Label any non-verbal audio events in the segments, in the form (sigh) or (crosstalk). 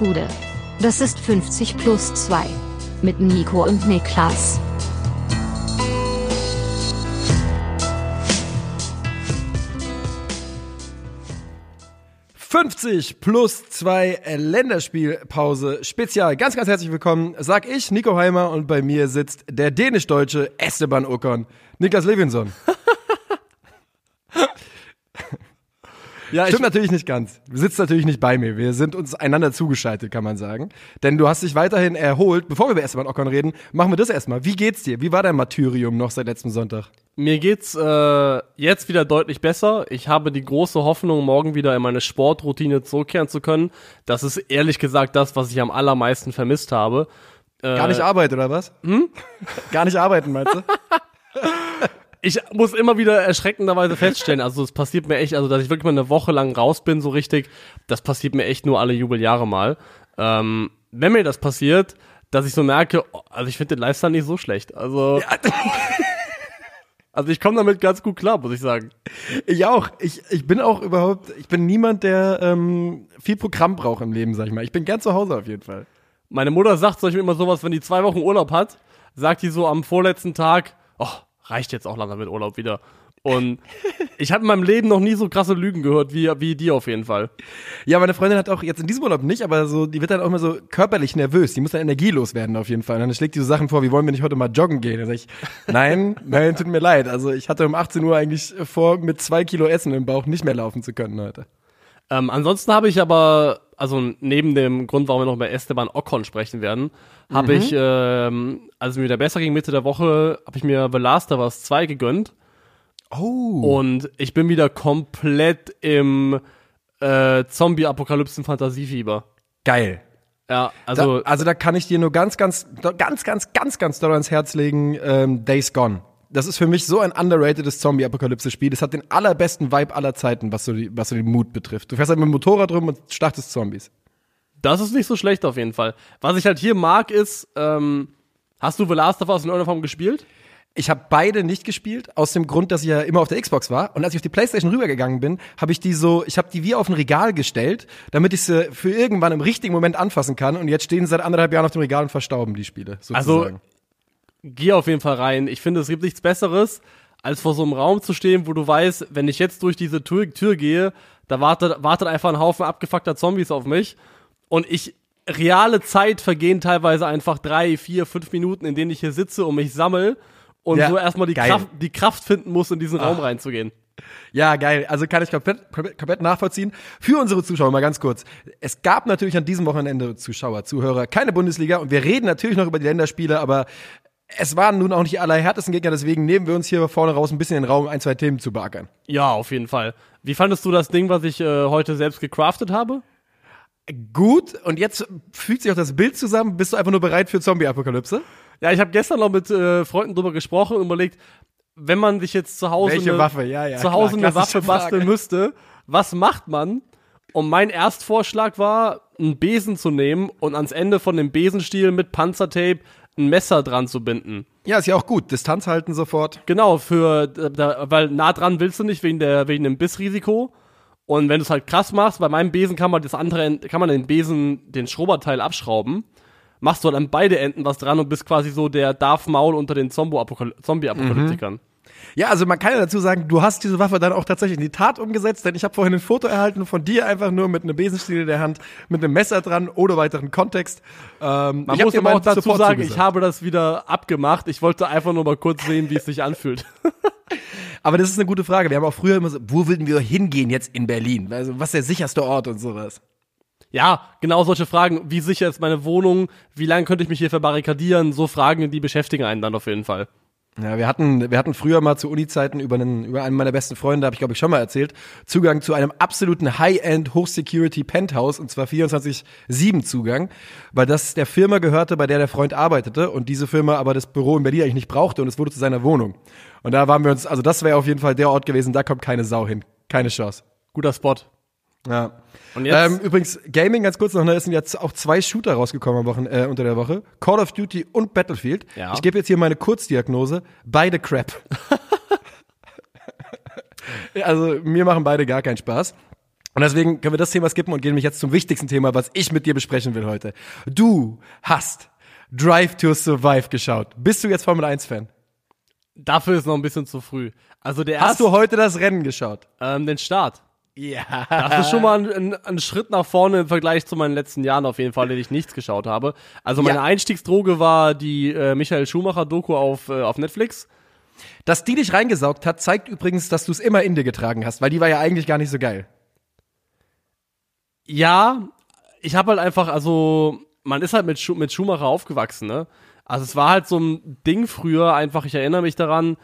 Gude. Das ist 50 plus 2. Mit Nico und Niklas. »50 plus 2 Länderspielpause Spezial. Ganz, ganz herzlich willkommen, sag ich, Nico Heimer, und bei mir sitzt der dänisch-deutsche Esteban Ocon, Niklas Levinson. (laughs) Ja, Stimmt natürlich nicht ganz. Du sitzt natürlich nicht bei mir. Wir sind uns einander zugeschaltet, kann man sagen. Denn du hast dich weiterhin erholt. Bevor wir über Esteban Ocon reden, machen wir das erstmal. Wie geht's dir? Wie war dein Martyrium noch seit letztem Sonntag? Mir geht's äh, jetzt wieder deutlich besser. Ich habe die große Hoffnung, morgen wieder in meine Sportroutine zurückkehren zu können. Das ist ehrlich gesagt das, was ich am allermeisten vermisst habe. Äh, Gar nicht arbeiten, oder was? Hm? (laughs) Gar nicht arbeiten, meinst du? (laughs) ich muss immer wieder erschreckenderweise feststellen, also es passiert mir echt, also dass ich wirklich mal eine Woche lang raus bin, so richtig, das passiert mir echt nur alle Jubeljahre mal. Ähm, wenn mir das passiert, dass ich so merke, also ich finde den Lifestyle nicht so schlecht. Also. Ja. (laughs) Also ich komme damit ganz gut klar, muss ich sagen. Ich auch. Ich, ich bin auch überhaupt, ich bin niemand, der ähm, viel Programm braucht im Leben, sag ich mal. Ich bin gern zu Hause auf jeden Fall. Meine Mutter sagt solch immer sowas, wenn die zwei Wochen Urlaub hat, sagt die so am vorletzten Tag, oh, reicht jetzt auch langsam mit Urlaub wieder. Und ich habe in meinem Leben noch nie so krasse Lügen gehört wie, wie die auf jeden Fall. Ja, meine Freundin hat auch jetzt in diesem Urlaub nicht, aber so, die wird dann auch immer so körperlich nervös. Die muss dann energielos werden auf jeden Fall. Und dann schlägt die so Sachen vor, wie wollen wir nicht heute mal joggen gehen? Dann sag ich, nein, (laughs) nein, tut mir leid. Also ich hatte um 18 Uhr eigentlich vor, mit zwei Kilo Essen im Bauch nicht mehr laufen zu können heute. Ähm, ansonsten habe ich aber, also neben dem Grund, warum wir noch über Esteban Ocon sprechen werden, habe mhm. ich, ähm, als es mir wieder besser ging, Mitte der Woche, habe ich mir The Last of Us 2 gegönnt. Oh. Und ich bin wieder komplett im äh, Zombie-Apokalypsen-Fantasiefieber. Geil. Ja, also. Da, also da kann ich dir nur ganz, ganz, ganz, ganz, ganz, ganz doll ans Herz legen, ähm, Days Gone. Das ist für mich so ein underratedes Zombie-Apokalypse-Spiel. Das hat den allerbesten Vibe aller Zeiten, was so, die, was so den Mut betrifft. Du fährst halt mit dem Motorrad rum und startest Zombies. Das ist nicht so schlecht auf jeden Fall. Was ich halt hier mag ist, ähm, hast du The Last of Us in irgendeiner Form gespielt? Ich habe beide nicht gespielt, aus dem Grund, dass ich ja immer auf der Xbox war. Und als ich auf die Playstation rübergegangen bin, habe ich die so, ich habe die wie auf ein Regal gestellt, damit ich sie für irgendwann im richtigen Moment anfassen kann. Und jetzt stehen sie seit anderthalb Jahren auf dem Regal und verstauben die Spiele. Sozusagen. Also, geh auf jeden Fall rein. Ich finde, es gibt nichts Besseres, als vor so einem Raum zu stehen, wo du weißt, wenn ich jetzt durch diese Tür, Tür gehe, da wartet, wartet einfach ein Haufen abgefuckter Zombies auf mich. Und ich, reale Zeit vergehen teilweise einfach drei, vier, fünf Minuten, in denen ich hier sitze und mich sammel und ja, so erstmal die Kraft, die Kraft finden muss, in diesen Ach. Raum reinzugehen. Ja, geil. Also kann ich komplett, komplett nachvollziehen. Für unsere Zuschauer mal ganz kurz. Es gab natürlich an diesem Wochenende Zuschauer, Zuhörer, keine Bundesliga und wir reden natürlich noch über die Länderspiele, aber es waren nun auch nicht die allerhärtesten Gegner, deswegen nehmen wir uns hier vorne raus ein bisschen in den Raum, ein, zwei Themen zu beackern. Ja, auf jeden Fall. Wie fandest du das Ding, was ich äh, heute selbst gecraftet habe? Gut, und jetzt fügt sich auch das Bild zusammen. Bist du einfach nur bereit für Zombie-Apokalypse? Ja, ich habe gestern noch mit äh, Freunden drüber gesprochen und überlegt, wenn man sich jetzt zu Hause Welche eine, Waffe? Ja, ja, zu Hause klar, eine Waffe basteln müsste, was macht man? Und mein Erstvorschlag war, einen Besen zu nehmen und ans Ende von dem Besenstiel mit Panzertape ein Messer dran zu binden. Ja, ist ja auch gut. Distanz halten sofort. Genau, für, da, weil nah dran willst du nicht wegen der, wegen dem Bissrisiko. Und wenn du es halt krass machst, bei meinem Besen kann man das andere, kann man den Besen, den Schroberteil abschrauben machst du halt an beide Enden was dran und bist quasi so der Darth Maul unter den Zombie-Apokalyptikern. Mhm. Ja, also man kann ja dazu sagen, du hast diese Waffe dann auch tatsächlich in die Tat umgesetzt, denn ich habe vorhin ein Foto erhalten von dir einfach nur mit einem Besenstiel in der Hand, mit einem Messer dran, ohne weiteren Kontext. Ähm, man muss aber auch dazu sagen, ich habe das wieder abgemacht. Ich wollte einfach nur mal kurz sehen, wie es sich anfühlt. (laughs) aber das ist eine gute Frage. Wir haben auch früher immer so, wo würden wir hingehen jetzt in Berlin? Also was ist der sicherste Ort und sowas? Ja, genau solche Fragen. Wie sicher ist meine Wohnung? Wie lange könnte ich mich hier verbarrikadieren? So Fragen, die beschäftigen einen dann auf jeden Fall. Ja, wir hatten, wir hatten früher mal zu Uni-Zeiten über einen, über einen meiner besten Freunde, habe ich glaube ich schon mal erzählt, Zugang zu einem absoluten High-End Hochsecurity Penthouse und zwar 24/7 Zugang, weil das der Firma gehörte, bei der der Freund arbeitete und diese Firma aber das Büro in Berlin eigentlich nicht brauchte und es wurde zu seiner Wohnung. Und da waren wir uns, also das wäre auf jeden Fall der Ort gewesen, da kommt keine Sau hin, keine Chance. Guter Spot. Ja. Und jetzt? Ähm, übrigens, Gaming ganz kurz noch, ne, es sind jetzt auch zwei Shooter rausgekommen am Wochen, äh, unter der Woche. Call of Duty und Battlefield. Ja. Ich gebe jetzt hier meine Kurzdiagnose. Beide Crap. (laughs) also mir machen beide gar keinen Spaß. Und deswegen können wir das Thema skippen und gehen nämlich jetzt zum wichtigsten Thema, was ich mit dir besprechen will heute. Du hast Drive to Survive geschaut. Bist du jetzt Formel 1 Fan? Dafür ist noch ein bisschen zu früh. Also der Hast erste, du heute das Rennen geschaut? ähm, den Start. Ja. Das ist schon mal ein, ein, ein Schritt nach vorne im Vergleich zu meinen letzten Jahren auf jeden Fall, in denen ich nichts geschaut habe. Also meine Ja. Einstiegsdroge war die äh, Michael Schumacher Doku auf, äh, auf Netflix. Dass die dich reingesaugt hat, zeigt übrigens, dass du es immer in dir getragen hast, weil die war ja eigentlich gar nicht so geil. Ja, ich habe halt einfach, also man ist halt mit, Schu mit Schumacher aufgewachsen, ne? Also es war halt so ein Ding früher, einfach, ich erinnere mich daran,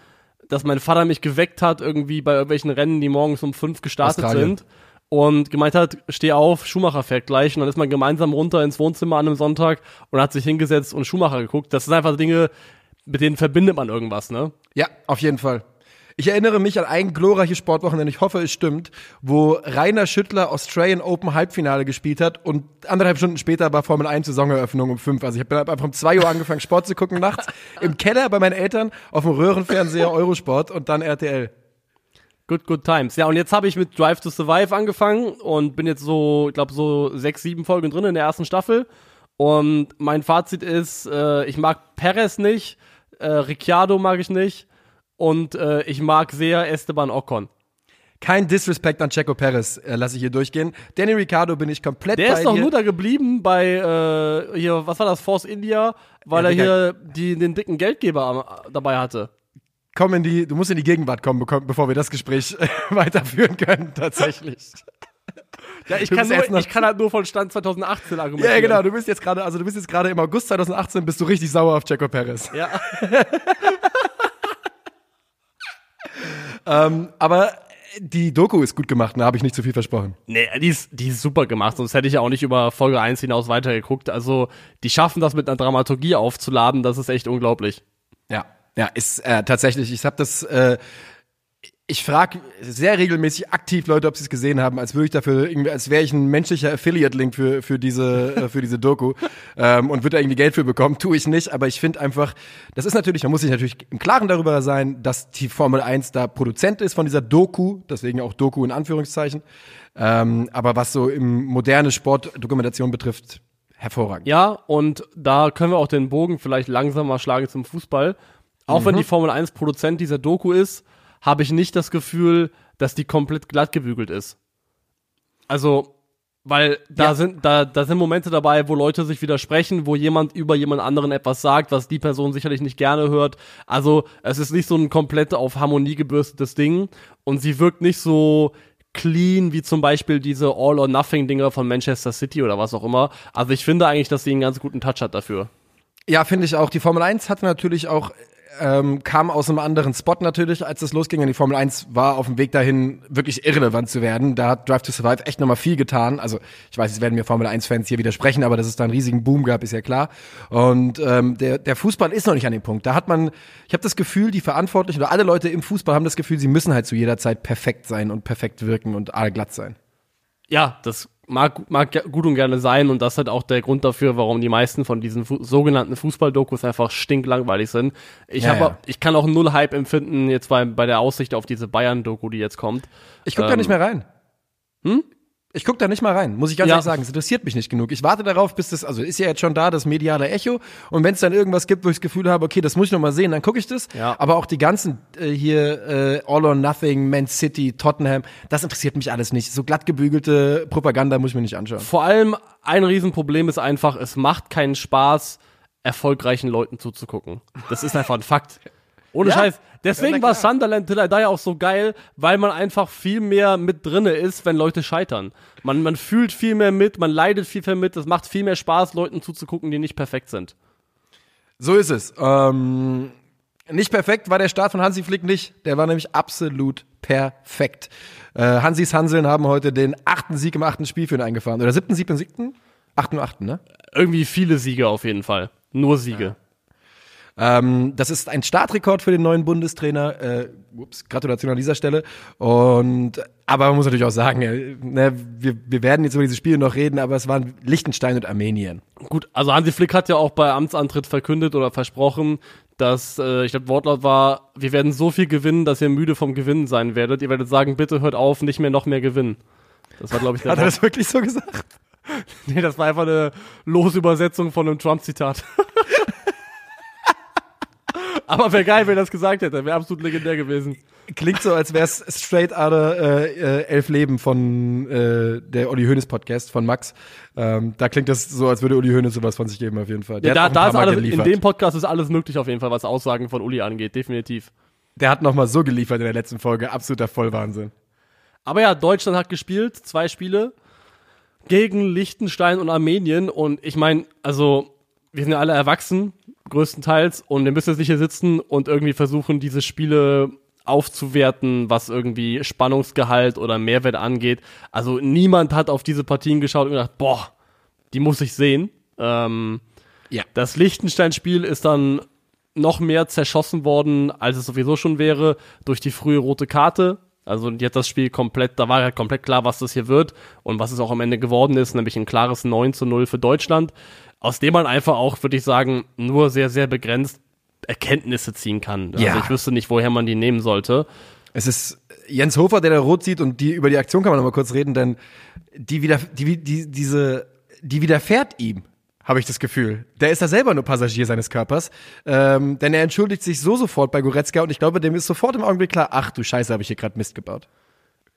dass mein Vater mich geweckt hat, irgendwie bei irgendwelchen Rennen, die morgens um fünf gestartet sind. Und gemeint hat, steh auf, Schumacher fährt gleich. Und dann ist man gemeinsam runter ins Wohnzimmer an einem Sonntag und hat sich hingesetzt und Schumacher geguckt. Das sind einfach Dinge, mit denen verbindet man irgendwas, ne? Ja, auf jeden Fall. Ich erinnere mich an ein glorreiches Sportwochenende, ich hoffe, es stimmt, wo Rainer Schüttler Australian Open Halbfinale gespielt hat und anderthalb Stunden später war Formel 1 Saisoneröffnung um fünf. Also ich habe einfach um zwei Uhr angefangen, Sport zu gucken nachts, (laughs) im Keller bei meinen Eltern, auf dem Röhrenfernseher Eurosport und dann RTL. Good, good times. Ja, und jetzt habe ich mit Drive to Survive angefangen und bin jetzt so, ich glaube, so sechs, sieben Folgen drin in der ersten Staffel. Und mein Fazit ist, äh, ich mag Perez nicht, äh, Ricciardo mag ich nicht und äh, ich mag sehr Esteban Ocon. Kein Disrespect an Checo Perez, äh, lasse ich hier durchgehen. Danny Ricciardo bin ich komplett Der bei ist doch dir. nur da geblieben bei, äh, hier, was war das, Force India, weil Ja, er hier die, den dicken Geldgeber am, dabei hatte. Komm in die, du musst in die Gegenwart kommen, beko- bevor wir das Gespräch (laughs) weiterführen können, tatsächlich. (laughs) Ja, ich Du kann, bist erst nur, noch- ich kann halt nur von Stand 2018 argumentieren. Ja, genau, du bist jetzt gerade, also du bist jetzt gerade im August 2018 bist du richtig sauer auf Checo Perez. Ja. (laughs) Ähm, aber die Doku ist gut gemacht, da habe ich nicht zu viel versprochen. Nee, die ist, die ist super gemacht, sonst hätte ich ja auch nicht über Folge 1 hinaus weitergeguckt. Also, die schaffen das mit einer Dramaturgie aufzuladen, das ist echt unglaublich. Ja, ja, ist äh, tatsächlich. Ich habe das. Äh, ich frage sehr regelmäßig aktiv Leute, ob sie es gesehen haben, als würde ich dafür irgendwie, als wäre ich ein menschlicher Affiliate-Link für für diese (laughs) äh, für diese Doku ähm, und würde da irgendwie Geld für bekommen. Tue ich nicht, aber ich finde einfach, das ist natürlich, man muss sich natürlich im Klaren darüber sein, dass die Formel 1 da Produzent ist von dieser Doku, deswegen auch Doku in Anführungszeichen. Ähm, aber was so im moderne Sportdokumentation betrifft, hervorragend. Ja, und da können wir auch den Bogen vielleicht langsam mal schlagen zum Fußball. Auch wenn die Formel 1 Produzent dieser Doku ist, habe ich nicht das Gefühl, dass die komplett glatt gebügelt ist. Also, weil da Ja. sind, da, da sind Momente dabei, wo Leute sich widersprechen, wo jemand über jemand anderen etwas sagt, was die Person sicherlich nicht gerne hört. Also, es ist nicht so ein komplett auf Harmonie gebürstetes Ding und sie wirkt nicht so clean wie zum Beispiel diese All-or-Nothing-Dinger von Manchester City oder was auch immer. Also, ich finde eigentlich, dass sie einen ganz guten Touch hat dafür. Ja, finde ich auch. Die Formel 1 hatte natürlich auch, ähm, kam aus einem anderen Spot natürlich, als es losging. Und die Formel 1 war auf dem Weg dahin, wirklich irrelevant zu werden. Da hat Drive to Survive echt nochmal viel getan. Also ich weiß, es werden mir Formel 1-Fans hier widersprechen, aber dass es da einen riesigen Boom gab, ist ja klar. Und ähm, der, der Fußball ist noch nicht an dem Punkt. Da hat man, ich habe das Gefühl, die Verantwortlichen oder alle Leute im Fußball haben das Gefühl, sie müssen halt zu jeder Zeit perfekt sein und perfekt wirken und allglatt sein. Ja, das mag, mag gut und gerne sein und das ist halt auch der Grund dafür, warum die meisten von diesen fu sogenannten Fußballdokus einfach stinklangweilig sind. Ich Ja, habe, ja. ich kann auch null Hype empfinden jetzt bei, bei der Aussicht auf diese Bayern-Doku, die jetzt kommt. Ich gucke da Ähm, nicht mehr rein. hm? Ich gucke da nicht mal rein, muss ich ganz Ja. ehrlich sagen. Es interessiert mich nicht genug. Ich warte darauf, bis das, also ist ja jetzt schon da, das mediale Echo. Und wenn es dann irgendwas gibt, wo ich das Gefühl habe, okay, das muss ich noch mal sehen, dann gucke ich das. Ja. Aber auch die ganzen äh, hier äh, All or Nothing, Man City, Tottenham, das interessiert mich alles nicht. So glatt gebügelte Propaganda muss ich mir nicht anschauen. Vor allem ein Riesenproblem ist einfach, es macht keinen Spaß, erfolgreichen Leuten zuzugucken. Das ist einfach ein Fakt. Ohne Ja. Scheiß. Ja, Deswegen na war. Sunderland Till I Die auch so geil, weil man einfach viel mehr mit drinne ist, wenn Leute scheitern. Man, man fühlt viel mehr mit, man leidet viel mehr mit, es macht viel mehr Spaß, Leuten zuzugucken, die nicht perfekt sind. So ist es. Ähm, nicht perfekt war der Start von Hansi Flick nicht. Der war nämlich absolut perfekt. Äh, Hansis Hanseln haben heute den achten Sieg im achten Spiel für ihn eingefahren. Oder siebten Sieg im siebten? Achten achten, ne? Irgendwie viele Siege auf jeden Fall. Nur Siege. Ähm, das ist ein Startrekord für den neuen Bundestrainer. Äh, ups, Gratulation an dieser Stelle. Und aber man muss natürlich auch sagen, äh, ne, wir, wir werden jetzt über diese Spiele noch reden, aber es waren Liechtenstein und Armenien. Gut, also Hansi Flick hat ja auch bei Amtsantritt verkündet oder versprochen, dass, äh, ich glaube, Wortlaut war, wir werden so viel gewinnen, dass ihr müde vom Gewinnen sein werdet. Ihr werdet sagen, bitte hört auf, nicht mehr noch mehr gewinnen. Das war, glaube ich, der Hat er das wirklich so gesagt? (laughs) Nee, das war einfach eine Losübersetzung von einem Trump-Zitat. (laughs) Aber wäre geil, wenn er das gesagt hätte. Wäre absolut legendär gewesen. Klingt so, als wäre es straight out of, äh, äh, Elf Leben von äh, der Uli Hoeneß Podcast von Max. Ähm, da klingt das so, als würde Uli Hoeneß sowas von sich geben auf jeden Fall. Der Ja, da, da ist alles, in geliefert. dem Podcast ist alles möglich auf jeden Fall, was Aussagen von Uli angeht, definitiv. Der hat noch mal so geliefert in der letzten Folge. Absoluter Vollwahnsinn. Aber ja, Deutschland hat gespielt, zwei Spiele gegen Liechtenstein und Armenien. Und ich meine, also, wir sind ja alle erwachsen, größtenteils, und wir müssen jetzt nicht hier sitzen und irgendwie versuchen, diese Spiele aufzuwerten, was irgendwie Spannungsgehalt oder Mehrwert angeht. Also niemand hat auf diese Partien geschaut und gedacht, boah, die muss ich sehen. Ähm, Ja. das Liechtenstein-Spiel ist dann noch mehr zerschossen worden, als es sowieso schon wäre, durch die frühe rote Karte. Also die hat das Spiel komplett, da war halt komplett klar, was das hier wird und was es auch am Ende geworden ist, nämlich ein klares 9 zu 0 für Deutschland, aus dem man einfach auch, würde ich sagen, nur sehr, sehr begrenzt Erkenntnisse ziehen kann. Also Ja. ich wüsste nicht, woher man die nehmen sollte. Es ist Jens Hofer, der da rot sieht und die über die Aktion kann man noch mal kurz reden, denn die wieder die, die diese die widerfährt ihm, habe ich das Gefühl. Der ist da selber nur Passagier seines Körpers, ähm, denn er entschuldigt sich so sofort bei Goretzka und ich glaube, dem ist sofort im Augenblick klar, ach du Scheiße, habe ich hier gerade Mist gebaut.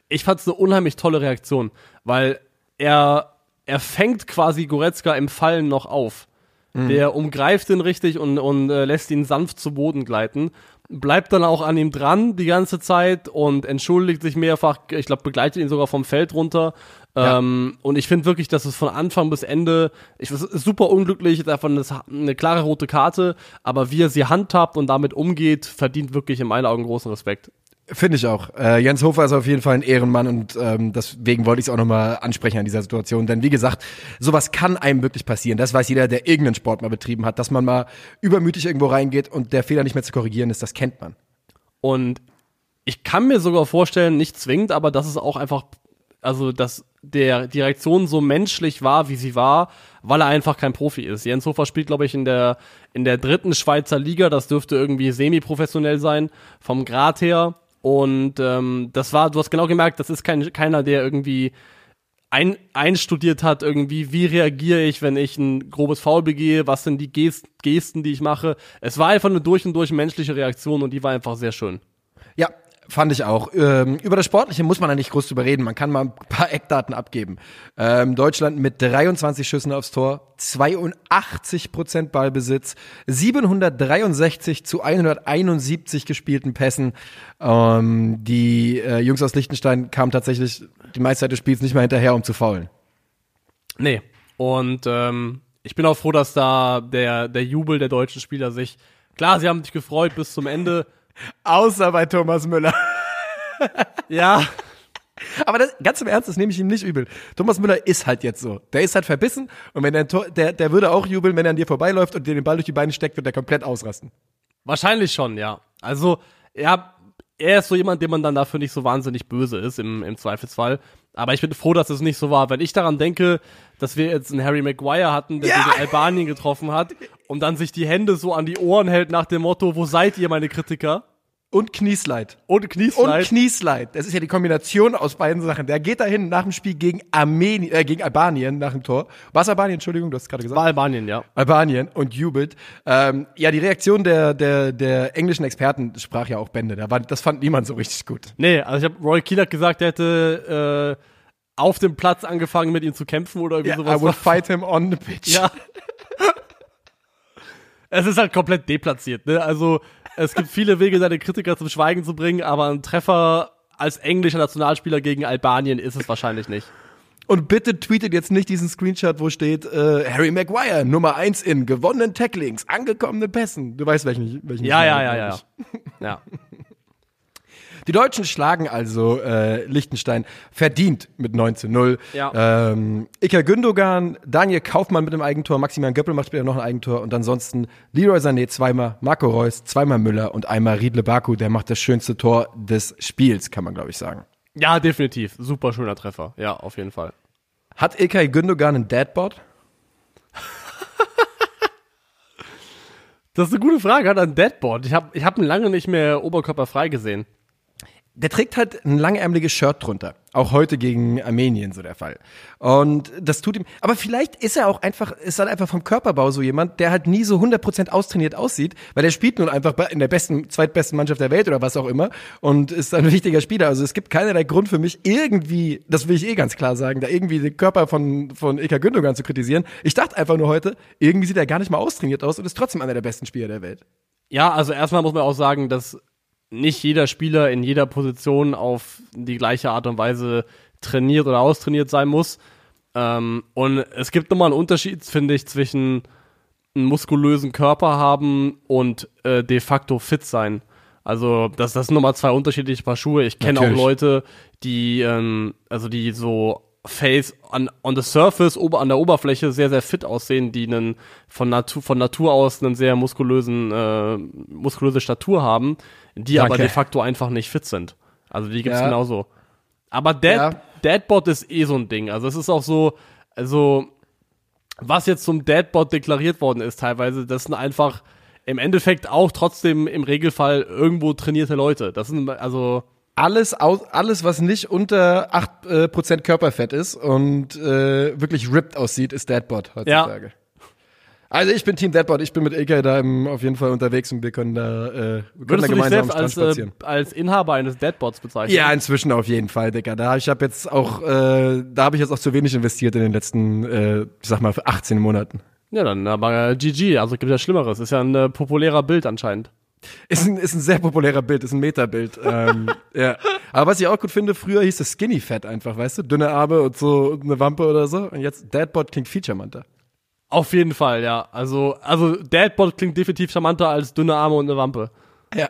ich fand es eine unheimlich tolle Reaktion, weil er, er fängt quasi Goretzka im Fallen noch auf. Der umgreift ihn richtig und, und äh, lässt ihn sanft zu Boden gleiten. Bleibt dann auch an ihm dran die ganze Zeit und entschuldigt sich mehrfach. Ich glaube, begleitet ihn sogar vom Feld runter. Ja. Ähm, und ich finde wirklich, dass es von Anfang bis Ende, ich es ist super unglücklich, ist einfach eine, eine klare rote Karte, aber wie er sie handhabt und damit umgeht, verdient wirklich in meinen Augen großen Respekt. Finde ich auch. Äh, Jens Hofer ist auf jeden Fall ein Ehrenmann und ähm, deswegen wollte ich es auch nochmal ansprechen an dieser Situation. Denn wie gesagt, sowas kann einem wirklich passieren. Das weiß jeder, der irgendeinen Sport mal betrieben hat, dass man mal übermütig irgendwo reingeht und der Fehler nicht mehr zu korrigieren ist, das kennt man. Und ich kann mir sogar vorstellen, nicht zwingend, aber dass es auch einfach, also dass der die Reaktion so menschlich war, wie sie war, weil er einfach kein Profi ist. Jens Hofer spielt, glaube ich, in der in der dritten Schweizer Liga. Das dürfte irgendwie semi-professionell sein vom Grad her. Und ähm, das war, du hast genau gemerkt, das ist kein, keiner, der irgendwie ein, einstudiert hat, irgendwie, wie reagiere ich, wenn ich ein grobes Foul begehe, was sind die Gest Gesten, die ich mache. Es war einfach eine durch und durch menschliche Reaktion und die war einfach sehr schön. Ja, fand ich auch. Ähm, über das Sportliche muss man da nicht groß drüber reden. Man kann mal ein paar Eckdaten abgeben. Ähm, Deutschland mit 23 Schüssen aufs Tor, 82 Prozent Ballbesitz, 763 zu 171 gespielten Pässen. Ähm, die äh, Jungs aus Liechtenstein kamen tatsächlich die meiste Zeit des Spiels nicht mehr hinterher, um zu faulen. Nee. Und ähm, ich bin auch froh, dass da der, der Jubel der deutschen Spieler sich. Klar, sie haben sich gefreut bis zum Ende. Außer bei Thomas Müller. Ja, Aber das, ganz im Ernst, das nehme ich ihm nicht übel. Thomas Müller ist halt jetzt so. Der ist halt verbissen und wenn der, der, der würde auch jubeln, wenn er an dir vorbeiläuft und dir den Ball durch die Beine steckt, wird er komplett ausrasten. wahrscheinlich schon, ja. Also, ja, er ist so jemand, dem man dann dafür nicht so wahnsinnig böse ist, im, im Zweifelsfall. Aber ich bin froh, dass es nicht so war. Wenn ich daran denke, dass wir jetzt einen Harry Maguire hatten, der Ja. gegen Albanien getroffen hat und dann sich die Hände so an die Ohren hält nach dem Motto, wo seid ihr, meine Kritiker? Und Knieslide. Und Und Knieslide. Knieslide. Das ist ja die Kombination aus beiden Sachen. Der geht dahin nach dem Spiel gegen Armenien, äh, gegen Albanien nach dem Tor. Was Albanien? Entschuldigung, du hast es gerade gesagt. War Albanien, ja. Albanien und jubelt. Ähm, ja, die Reaktion der, der, der englischen Experten sprach ja auch Bände. Da war, das fand niemand so richtig gut. Nee, also ich habe Roy hat gesagt, er hätte äh, auf dem Platz angefangen, mit ihm zu kämpfen oder irgendwie Ja, sowas. I would fight him on the pitch. Ja. (laughs) es ist halt komplett deplatziert, ne? Also, es gibt viele Wege, seine Kritiker zum Schweigen zu bringen, aber ein Treffer als englischer Nationalspieler gegen Albanien ist es wahrscheinlich nicht. Und bitte tweetet jetzt nicht diesen Screenshot, wo steht äh, Harry Maguire, Nummer eins in gewonnenen Tacklings, angekommenen Pässen. Du weißt, welchen, welchen Ja, ja, ja, ja. ich. (laughs) Ja. Die Deutschen schlagen also äh, Liechtenstein verdient mit 9 zu 0. Ja. Ähm, Iker Gündogan, Daniel Kaufmann mit dem Eigentor, Maximilian Göppel macht später noch ein Eigentor und ansonsten Leroy Sané zweimal, Marco Reus zweimal Müller und einmal Riedle Baku, der macht das schönste Tor des Spiels, kann man glaube ich sagen. ja, definitiv. Super schöner Treffer. Ja, auf jeden Fall. Hat Ilkay Gündogan einen Deadbot? (laughs) Das ist eine gute Frage. Hat er ein Deadboard? Ich habe ich hab ihn lange nicht mehr oberkörperfrei gesehen. Der trägt halt ein langärmeliges Shirt drunter. Auch heute gegen Armenien so der Fall. Und das tut ihm, aber vielleicht ist er auch einfach, ist halt einfach vom Körperbau so jemand, der halt nie so 100% austrainiert aussieht, weil der spielt nun einfach in der besten, zweitbesten Mannschaft der Welt oder was auch immer und ist ein wichtiger Spieler. Also es gibt keinerlei Grund für mich irgendwie, das will ich eh ganz klar sagen, da irgendwie den Körper von, von Ilka Gündogan zu kritisieren. Ich dachte einfach nur heute, irgendwie sieht er gar nicht mal austrainiert aus und ist trotzdem einer der besten Spieler der Welt. Ja, also erstmal muss man auch sagen, dass nicht jeder Spieler in jeder Position auf die gleiche Art und Weise trainiert oder austrainiert sein muss. Ähm, und es gibt nochmal einen Unterschied, finde ich, zwischen einen muskulösen Körper haben und äh, de facto fit sein. Also das, das sind nochmal zwei unterschiedliche Paar Schuhe. Ich kenne auch Leute, die, ähm, also die so Face on, on the surface, ober, an der Oberfläche sehr, sehr fit aussehen, die einen von Natur, von Natur aus einen sehr muskulösen, äh, muskulöse Statur haben, die Danke. aber de facto einfach nicht fit sind. Also die gibt's ja. genauso. Aber Dead, ja. Deadbot ist eh so ein Ding. Also es ist auch so, also was jetzt zum Deadbot deklariert worden ist teilweise, das sind einfach im Endeffekt auch trotzdem im Regelfall irgendwo trainierte Leute. Das sind also alles, alles was nicht unter 8% äh, Körperfett ist und äh, wirklich ripped aussieht, ist Deadbot heutzutage. Ja. Also ich bin Team Deadbot, ich bin mit Ilke da im, auf jeden Fall unterwegs und wir können da, äh, wir können Würdest da gemeinsam du dich selbst als, äh, als Inhaber eines Deadbots bezeichnen? Ja, inzwischen auf jeden Fall, Digga. Da ich habe jetzt auch, äh, da habe ich jetzt auch zu wenig investiert in den letzten, äh, ich sag mal, 18 Monaten. Ja, dann aber GG, also gibt ja Schlimmeres. Ist ja ein äh, populärer Bild anscheinend. Ist ein, ist ein sehr populärer Bild, ist ein Metabild. ähm, (laughs) ja. Aber was ich auch gut finde, früher hieß es Skinny Fat einfach, weißt du? Dünne Arme und so eine Wampe oder so. Und jetzt Deadbot klingt charmanter. Auf jeden Fall, ja. Also, also Deadbot klingt definitiv charmanter als dünne Arme und eine Wampe. Ja,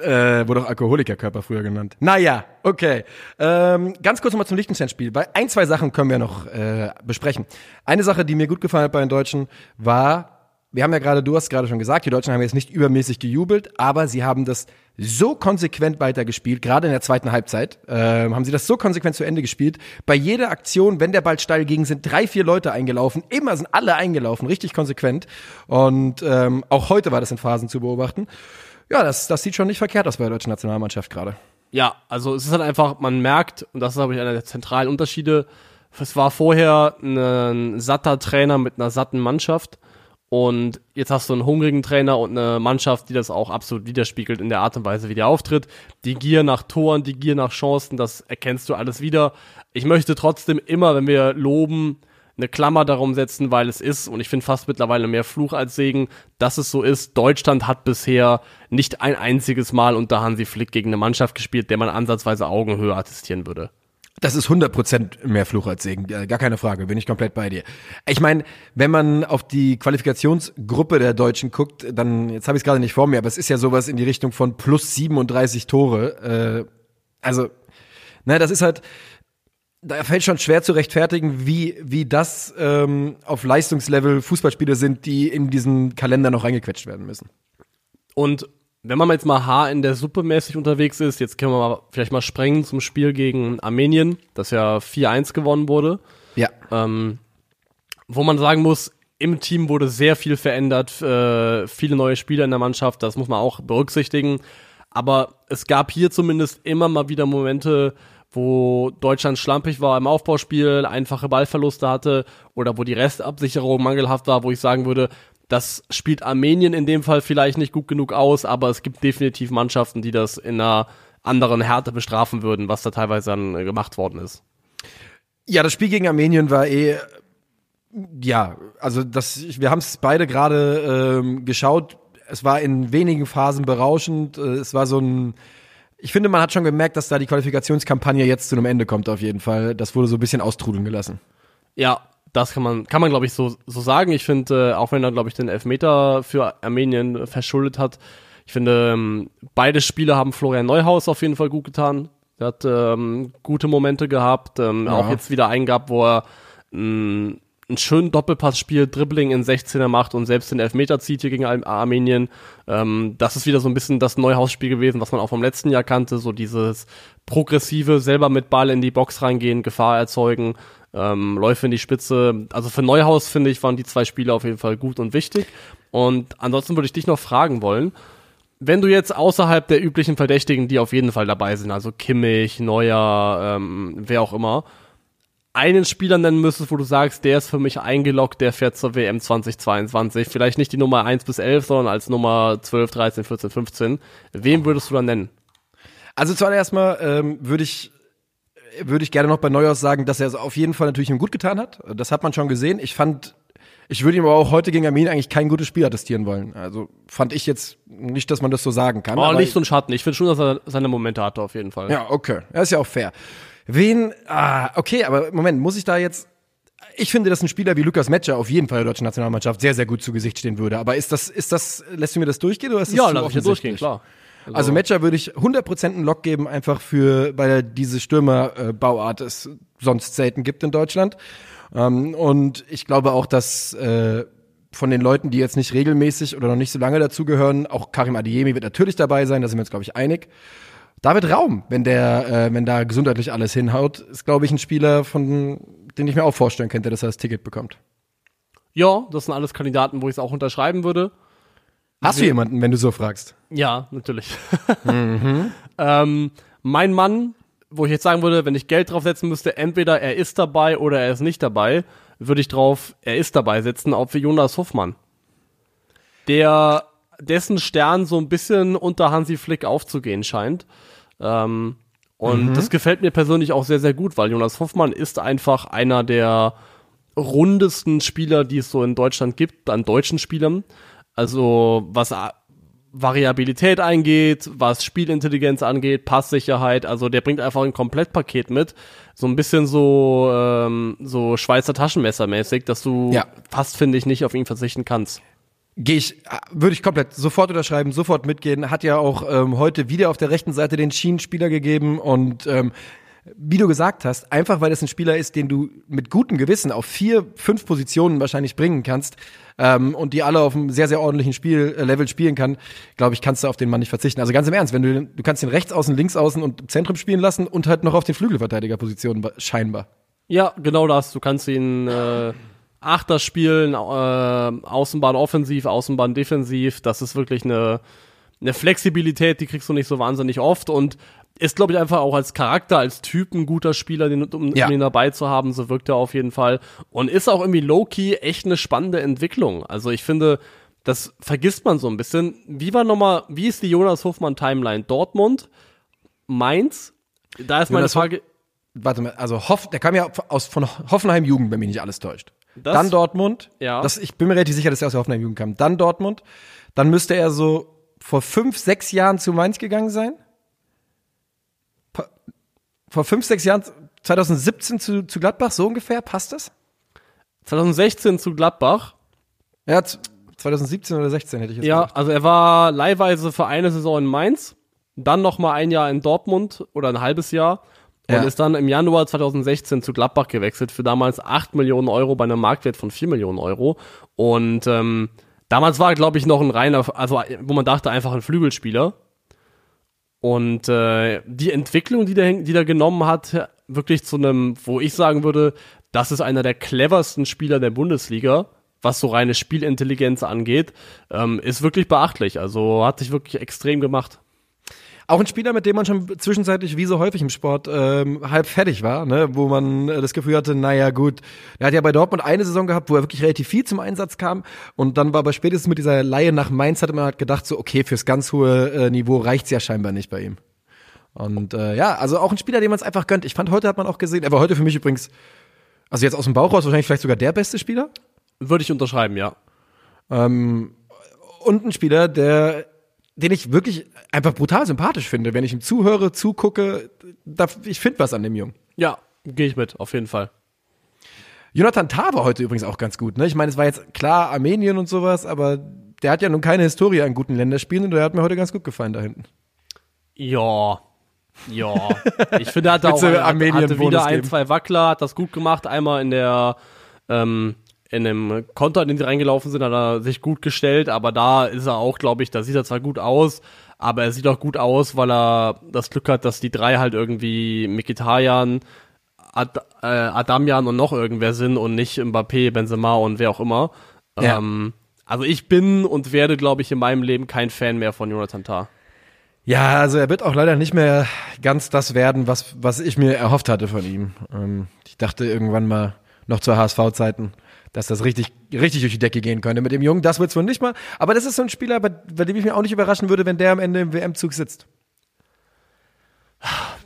äh, wurde auch Alkoholikerkörper früher genannt. Naja, okay. Ähm, ganz kurz nochmal zum Liechtenstein-Spiel, weil ein, zwei Sachen können wir noch äh, besprechen. Eine Sache, die mir gut gefallen hat bei den Deutschen, war wir haben ja gerade, du hast gerade schon gesagt, die Deutschen haben jetzt nicht übermäßig gejubelt, aber sie haben das so konsequent weitergespielt, gerade in der zweiten Halbzeit, äh, haben sie das so konsequent zu Ende gespielt. Bei jeder Aktion, wenn der Ball steil ging, sind drei, vier Leute eingelaufen, immer sind alle eingelaufen, richtig konsequent. Und ähm, auch heute war das in Phasen zu beobachten. Ja, das, das sieht schon nicht verkehrt aus bei der deutschen Nationalmannschaft gerade. Ja, also es ist halt einfach, man merkt, und das ist, glaube ich, einer der zentralen Unterschiede, es war vorher ein satter Trainer mit einer satten Mannschaft und jetzt hast du einen hungrigen Trainer und eine Mannschaft, die das auch absolut widerspiegelt in der Art und Weise, wie der auftritt. Die Gier nach Toren, die Gier nach Chancen, das erkennst du alles wieder. Ich möchte trotzdem immer, wenn wir loben, eine Klammer darum setzen, weil es ist, und ich finde fast mittlerweile mehr Fluch als Segen, dass es so ist. Deutschland hat bisher nicht ein einziges Mal unter Hansi Flick gegen eine Mannschaft gespielt, der man ansatzweise Augenhöhe attestieren würde. Das ist 100% mehr Fluch als Segen, gar keine Frage, bin ich komplett bei dir. Ich meine, wenn man auf die Qualifikationsgruppe der Deutschen guckt, dann, jetzt habe ich es gerade nicht vor mir, aber es ist ja sowas in die Richtung von plus 37 Tore. Äh, also, ne, das ist halt, da fällt schon schwer zu rechtfertigen, wie, wie das ähm, auf Leistungslevel Fußballspieler sind, die in diesen Kalender noch reingequetscht werden müssen. Und wenn man jetzt mal Haar in der Suppe mäßig unterwegs ist, jetzt können wir mal vielleicht mal sprengen zum Spiel gegen Armenien, das ja 4-1 gewonnen wurde. Ja. Ähm, wo man sagen muss, im Team wurde sehr viel verändert, äh, viele neue Spieler in der Mannschaft, das muss man auch berücksichtigen. Aber es gab hier zumindest immer mal wieder Momente, wo Deutschland schlampig war im Aufbauspiel, einfache Ballverluste hatte oder wo die Restabsicherung mangelhaft war, wo ich sagen würde, das spielt Armenien in dem Fall vielleicht nicht gut genug aus, aber es gibt definitiv Mannschaften, die das in einer anderen Härte bestrafen würden, was da teilweise dann äh, gemacht worden ist. Ja, das Spiel gegen Armenien war eh, ja, also das, wir haben es beide gerade ähm, geschaut. Es war in wenigen Phasen berauschend. Äh, es war so ein, ich finde, man hat schon gemerkt, dass da die Qualifikationskampagne jetzt zu einem Ende kommt auf jeden Fall. Das wurde so ein bisschen austrudeln gelassen. Ja, das kann man, kann man glaube ich so, so sagen. Ich finde, äh, auch wenn er glaube ich den Elfmeter für Armenien verschuldet hat, ich finde, ähm, beide Spiele haben Florian Neuhaus auf jeden Fall gut getan. Er hat ähm, gute Momente gehabt, ähm, ja. auch jetzt wieder einen gehabt, wo er ähm, einen schönen Doppelpass spielt, Dribbling in 16er macht und selbst den Elfmeter zieht hier gegen Armenien. Ähm, das ist wieder so ein bisschen das Neuhaus-Spiel gewesen, was man auch vom letzten Jahr kannte, so dieses progressive, selber mit Ball in die Box reingehen, Gefahr erzeugen ähm, Läufe in die Spitze. Also für Neuhaus, finde ich, waren die zwei Spiele auf jeden Fall gut und wichtig. Und ansonsten würde ich dich noch fragen wollen, wenn du jetzt außerhalb der üblichen Verdächtigen, die auf jeden Fall dabei sind, also Kimmich, Neuer, ähm, wer auch immer, einen Spieler nennen müsstest, wo du sagst, der ist für mich eingeloggt, der fährt zur WM 2022. Vielleicht nicht die Nummer 1 bis 11, sondern als Nummer 12, 13, 14, 15. Wem würdest du dann nennen? Also zuallererst mal ähm, würde ich würde ich gerne noch bei Neuhaus sagen, dass er es auf jeden Fall natürlich ihm gut getan hat. Das hat man schon gesehen. Ich fand, ich würde ihm aber auch heute gegen Armin eigentlich kein gutes Spiel attestieren wollen. Also fand ich jetzt nicht, dass man das so sagen kann. Oh, aber nicht so ein Schatten. Ich finde schon, dass er seine Momente hatte, auf jeden Fall. Ja, okay. Das ist ja auch fair. Wen, ah, okay, aber Moment, muss ich da jetzt, ich finde, dass ein Spieler wie Lukas Metscher auf jeden Fall der deutschen Nationalmannschaft sehr, sehr gut zu Gesicht stehen würde. Aber ist das, ist das, lässt du mir das durchgehen oder ist das ja lass ich durchgehen, klar. Also, Matcher würde ich 100% einen Lock geben, einfach für, weil er diese Stürmerbauart es sonst selten gibt in Deutschland. Ähm, und ich glaube auch, dass äh, von den Leuten, die jetzt nicht regelmäßig oder noch nicht so lange dazugehören, auch Karim Adiemi wird natürlich dabei sein, da sind wir uns, glaube ich, einig. David Raum, wenn der, äh, wenn da gesundheitlich alles hinhaut, ist, glaube ich, ein Spieler, von den ich mir auch vorstellen könnte, dass er das Ticket bekommt. Ja, das sind alles Kandidaten, wo ich es auch unterschreiben würde. Hast du jemanden, wenn du so fragst? Ja, natürlich. (laughs) ähm, mein Mann, wo ich jetzt sagen würde, wenn ich Geld draufsetzen müsste, entweder er ist dabei oder er ist nicht dabei, würde ich drauf, er ist dabei setzen, auch für Jonas Hoffmann. Der, dessen Stern so ein bisschen unter Hansi Flick aufzugehen scheint. Ähm, und das gefällt mir persönlich auch sehr, sehr gut, weil Jonas Hoffmann ist einfach einer der rundesten Spieler, die es so in Deutschland gibt, an deutschen Spielern. Also was Variabilität eingeht, was Spielintelligenz angeht, Passsicherheit, also der bringt einfach ein Komplettpaket mit. So ein bisschen so, ähm, so Schweizer Taschenmesser mäßig, dass du Ja. fast, finde ich, nicht auf ihn verzichten kannst. Gehe ich, äh, würde ich komplett sofort unterschreiben, sofort mitgehen. Hat ja auch ähm, heute wieder auf der rechten Seite den Schienenspieler gegeben und ähm, wie du gesagt hast, einfach weil das ein Spieler ist, den du mit gutem Gewissen auf vier, fünf Positionen wahrscheinlich bringen kannst ähm, und die alle auf einem sehr, sehr ordentlichen Spiel, äh, Level spielen kann, glaube ich, kannst du auf den Mann nicht verzichten. Also ganz im Ernst, wenn du, du kannst den rechts außen, links außen und Zentrum spielen lassen und halt noch auf den Flügelverteidigerpositionen ba- scheinbar. Ja, genau das. Du kannst ihn äh, Achter spielen, äh, Außenbahn offensiv, Außenbahn defensiv. Das ist wirklich eine, eine Flexibilität, die kriegst du nicht so wahnsinnig oft und ist, glaube ich, einfach auch als Charakter, als Typ ein guter Spieler, den, um, Ja. um ihn dabei zu haben. So wirkt er auf jeden Fall. Und ist auch irgendwie low-key echt eine spannende Entwicklung. Also ich finde, das vergisst man so ein bisschen. Wie war nochmal, wie ist die Jonas Hofmann Timeline? Dortmund, Mainz? Da ist meine Jonas Frage. Warte mal, also Hoff, der kam ja aus von Hoffenheim Jugend, wenn mich nicht alles täuscht. Das- dann Dortmund. Ja. Das, ich bin mir relativ sicher, dass er aus der Hoffenheim Jugend kam. Dann Dortmund. Dann müsste er so vor fünf, sechs Jahren zu Mainz gegangen sein. Vor fünf, sechs Jahren, 2017 zu, zu Gladbach, so ungefähr, passt das? 2016 zu Gladbach. Ja, z- 2017 oder 16 hätte ich jetzt Ja, gesagt. also er war leihweise für eine Saison in Mainz, dann noch mal ein Jahr in Dortmund oder ein halbes Jahr und Ja. ist dann im Januar 2016 zu Gladbach gewechselt für damals 8 Millionen Euro bei einem Marktwert von 4 Millionen Euro. Und ähm, damals war, glaube ich, noch ein reiner, also wo man dachte, einfach ein Flügelspieler. Und äh, die Entwicklung, die der, die der genommen hat, wirklich zu einem, wo ich sagen würde, das ist einer der cleversten Spieler der Bundesliga, was so reine Spielintelligenz angeht, ähm, ist wirklich beachtlich. Also hat sich wirklich extrem gemacht. Auch ein Spieler, mit dem man schon zwischenzeitlich, wie so häufig im Sport, ähm, halb fertig war, ne? wo man äh, das Gefühl hatte, naja gut, er hat ja bei Dortmund eine Saison gehabt, wo er wirklich relativ viel zum Einsatz kam und dann war aber spätestens mit dieser Laie nach Mainz, hatte man halt gedacht, so okay, fürs ganz hohe äh, Niveau reicht's ja scheinbar nicht bei ihm. Und äh, ja, also auch ein Spieler, dem man es einfach gönnt. Ich fand, heute hat man auch gesehen, er war heute für mich übrigens, also jetzt aus dem Bauch raus, wahrscheinlich vielleicht sogar der beste Spieler. Würde ich unterschreiben, ja. Ähm, und ein Spieler, der, den ich wirklich einfach brutal sympathisch finde. Wenn ich ihm zuhöre, zugucke, da, ich finde was an dem Jungen. Ja, gehe ich mit, auf jeden Fall. Jonathan Tah war heute übrigens auch ganz gut. Ne? Ich meine, es war jetzt klar Armenien und sowas, aber der hat ja nun keine Historie an guten Länderspielen und der hat mir heute ganz gut gefallen da hinten. Ja. Ja. Ich finde, er (laughs) hatte auch hat, Armenien hatte wieder ein, zwei Wackler, hat das gut gemacht. Einmal in der ähm, in dem Konter, in den sie reingelaufen sind, hat er sich gut gestellt, aber da ist er auch, glaube ich, da sieht er zwar gut aus, aber er sieht auch gut aus, weil er das Glück hat, dass die drei halt irgendwie Mikitarian, Ad, äh, Adamian und noch irgendwer sind und nicht Mbappé, Benzema und wer auch immer. Ja. Ähm, Also ich bin und werde, glaube ich, in meinem Leben kein Fan mehr von Jonathan Tah. Ja, also er wird auch leider nicht mehr ganz das werden, was, was ich mir erhofft hatte von ihm. Ähm, ich dachte irgendwann mal, noch zu HSV-Zeiten, dass das richtig, richtig durch die Decke gehen könnte mit dem Jungen. Das wird's wohl nicht mal. Aber das ist so ein Spieler, bei, bei dem ich mir auch nicht überraschen würde, wenn der am Ende im WM-Zug sitzt.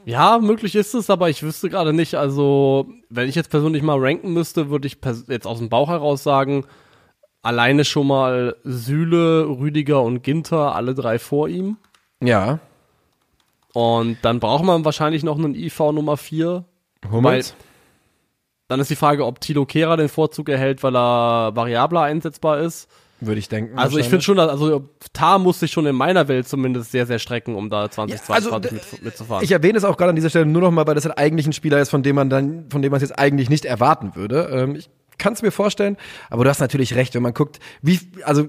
Ja, möglich ist es, aber ich wüsste gerade nicht. Also, wenn ich jetzt persönlich mal ranken müsste, würde ich jetzt aus dem Bauch heraus sagen, alleine schon mal Süle, Rüdiger und Ginter, alle drei vor ihm. Ja. Und dann braucht man wahrscheinlich noch einen IV Nummer 4. Hummels? Dann ist die Frage, ob Tilo Kehrer den Vorzug erhält, weil er variabler einsetzbar ist. Würde ich denken. Also ich finde schon, dass, also Tar muss sich schon in meiner Welt zumindest sehr, sehr strecken, um da 2022 Ja, also, mit, mitzufahren. Ich erwähne es auch gerade an dieser Stelle nur noch mal, weil das halt eigentlich ein Spieler ist, von dem man dann, von dem man es jetzt eigentlich nicht erwarten würde. Ähm, ich kann es mir vorstellen, aber du hast natürlich recht, wenn man guckt, wie, also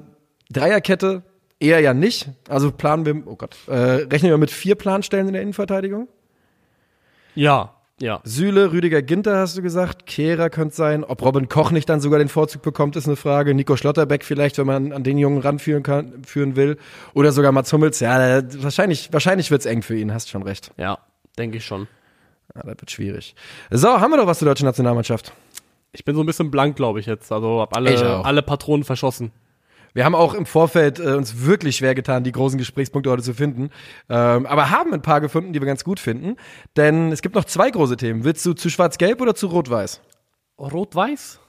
Dreierkette eher ja nicht. Also planen wir, oh Gott, äh, rechnen wir mit vier Planstellen in der Innenverteidigung? ja, ja. Süle, Rüdiger Ginter hast du gesagt, Kehrer könnte sein. Ob Robin Koch nicht dann sogar den Vorzug bekommt, ist eine Frage. Nico Schlotterbeck vielleicht, wenn man an den Jungen ranführen kann, führen will. Oder sogar Mats Hummels. Ja, wahrscheinlich, wahrscheinlich wird's eng für ihn, hast schon recht. Ja, denke ich schon. Ja, das wird schwierig. So, haben wir doch was zur deutschen Nationalmannschaft. Ich bin so ein bisschen blank, glaube ich jetzt. Also hab Ich alle, alle Patronen verschossen. Wir haben auch im Vorfeld äh, uns wirklich schwer getan, die großen Gesprächspunkte heute zu finden. Ähm, aber haben ein paar gefunden, die wir ganz gut finden. Denn es gibt noch zwei große Themen. Willst du zu Schwarz-Gelb oder zu Rot-Weiß? Rot-Weiß?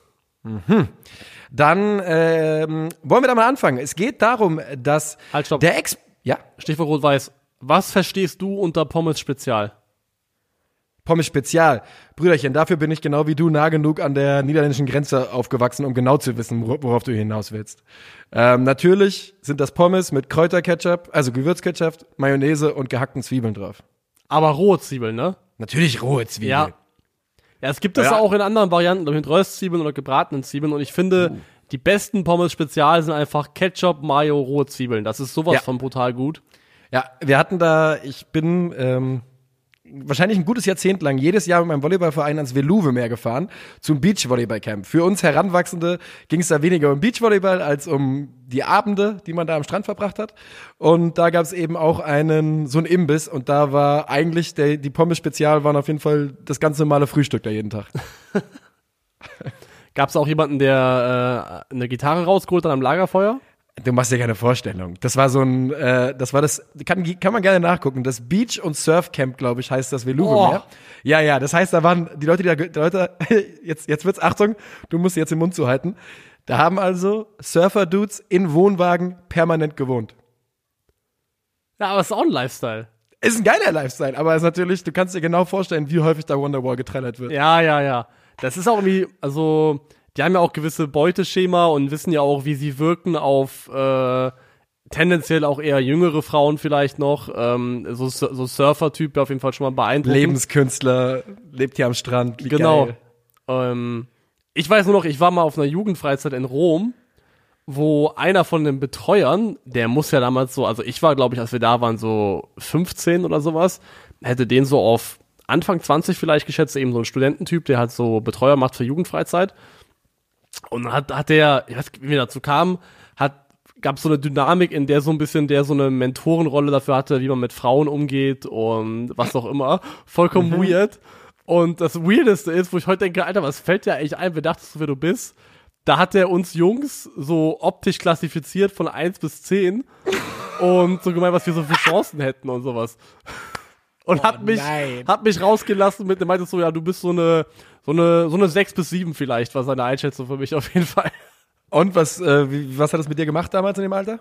Dann ähm, wollen wir da mal anfangen. Es geht darum, dass Halt, der Ex... Ja, Stichwort Rot-Weiß. Was verstehst du unter Pommes Spezial? Pommes Spezial. Brüderchen, dafür bin ich genau wie du nah genug an der niederländischen Grenze aufgewachsen, um genau zu wissen, wor- worauf du hinaus willst. Ähm, natürlich sind das Pommes mit Kräuterketchup, also Gewürzketchup, Mayonnaise und gehackten Zwiebeln drauf. Aber rohe Zwiebeln, ne? Natürlich rohe Zwiebeln. Ja. Ja, es gibt das Ja. auch in anderen Varianten, mit Röstzwiebeln oder gebratenen Zwiebeln. Und ich finde, Uh. die besten Pommes Spezial sind einfach Ketchup, Mayo, rohe Zwiebeln. Das ist sowas Ja. von brutal gut. Ja, wir hatten da, ich bin ähm, wahrscheinlich ein gutes Jahrzehnt lang jedes Jahr mit meinem Volleyballverein ans Veluwe-Meer gefahren zum Beachvolleyballcamp. Für uns Heranwachsende ging es da weniger um Beachvolleyball als um die Abende, die man da am Strand verbracht hat. Und da gab es eben auch einen so einen Imbiss und da war eigentlich der, die Pommes Spezial waren auf jeden Fall das ganz normale Frühstück da jeden Tag. (laughs) Gab es auch jemanden, der äh, eine Gitarre rausgeholt hat am Lagerfeuer? Du machst dir keine Vorstellung. Das war so ein, äh, das war das, kann, kann man gerne nachgucken. Das Beach- und Surfcamp, glaube ich, heißt das Veluwe-Meer. Oh. Ja, ja, das heißt, da waren die Leute, die da, die Leute, (laughs) jetzt, jetzt wird's, Achtung, du musst jetzt den Mund zuhalten. Da haben also Surfer-Dudes in Wohnwagen permanent gewohnt. Ja, aber es ist auch ein Lifestyle. Ist ein geiler Lifestyle, aber ist natürlich, du kannst dir genau vorstellen, wie häufig da Wonderwall getrellert wird. Ja, ja, ja. Das ist auch irgendwie, also, die haben ja auch gewisse Beuteschema und wissen ja auch, wie sie wirken auf äh, tendenziell auch eher jüngere Frauen vielleicht noch. Ähm, so so Surfer-Typ auf jeden Fall schon mal beeindruckend. Lebenskünstler, lebt hier am Strand. Wie Genau. Geil. Ähm, ich weiß nur noch, ich war mal auf einer Jugendfreizeit in Rom, wo einer von den Betreuern, der muss ja damals so, also ich war, glaube ich, als wir da waren, so 15 oder sowas, hätte den so auf Anfang 20 vielleicht geschätzt, eben so ein Studententyp, der halt so Betreuer macht für Jugendfreizeit. Und dann hat, hat der, ich weiß nicht, wie wir dazu kamen, hat, gab so eine Dynamik, in der so ein bisschen der so eine Mentorenrolle dafür hatte, wie man mit Frauen umgeht und was auch immer. Vollkommen weird. Und das Weirdeste ist, wo ich heute denke, Alter, was fällt dir eigentlich ein, wer dachtest du, wer du bist? Da hat er uns Jungs so optisch klassifiziert von 1 bis 10 (laughs) und so gemeint, was wir so für Chancen hätten und sowas. Und hat mich, nein. hat mich rausgelassen mit, der meinte so, ja, du bist so eine, so eine, so eine 6 bis 7 vielleicht, war seine Einschätzung für mich auf jeden Fall. Und was, äh, wie, was hat das mit dir gemacht damals in dem Alter?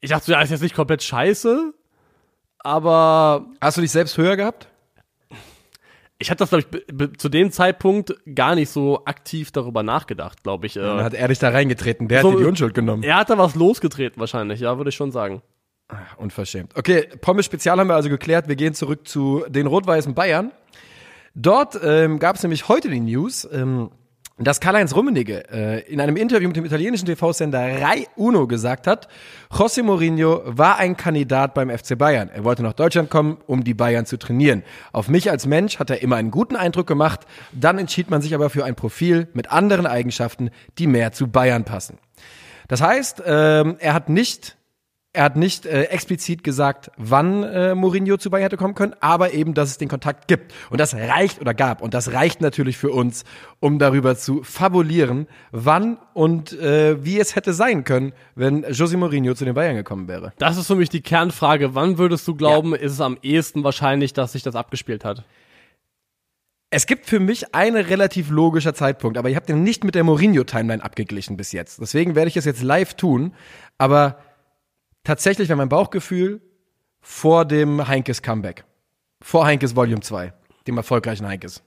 Ich dachte, so, ja, ist jetzt nicht komplett scheiße, aber Hast du dich selbst höher gehabt? ich hatte das, glaube ich, zu dem Zeitpunkt gar nicht so aktiv darüber nachgedacht, glaube ich. Dann Äh, hat er dich da reingetreten, der So- hat dir die Unschuld genommen. er hat da was losgetreten wahrscheinlich, ja, würde ich schon sagen. Unverschämt. Okay, Pommes Spezial haben wir also geklärt. Wir gehen zurück zu den rot-weißen Bayern. Dort ähm, gab es nämlich heute die News, ähm, dass Karl-Heinz Rummenigge äh, in einem Interview mit dem italienischen TV-Sender Rai Uno gesagt hat, José Mourinho war ein Kandidat beim FC Bayern. Er wollte nach Deutschland kommen, um die Bayern zu trainieren. Auf mich als Mensch hat er immer einen guten Eindruck gemacht. Dann entschied man sich aber für ein Profil mit anderen Eigenschaften, die mehr zu Bayern passen. Das heißt, ähm, er hat nicht er hat nicht äh, explizit gesagt, wann äh, Mourinho zu Bayern hätte kommen können, aber eben, dass es den Kontakt gibt. Und das reicht oder gab. Und das reicht natürlich für uns, um darüber zu fabulieren, wann und äh, wie es hätte sein können, wenn José Mourinho zu den Bayern gekommen wäre. Das ist für mich die Kernfrage. Wann würdest du glauben, ist es am ehesten wahrscheinlich, dass sich das abgespielt hat? Es gibt für mich einen relativ logischer Zeitpunkt, aber ich habe den nicht mit der Mourinho-Timeline abgeglichen bis jetzt. Deswegen werde ich es jetzt live tun. Aber tatsächlich war mein Bauchgefühl vor dem Heinkes Comeback. Vor Heinkes Volume 2, dem erfolgreichen Heinkes.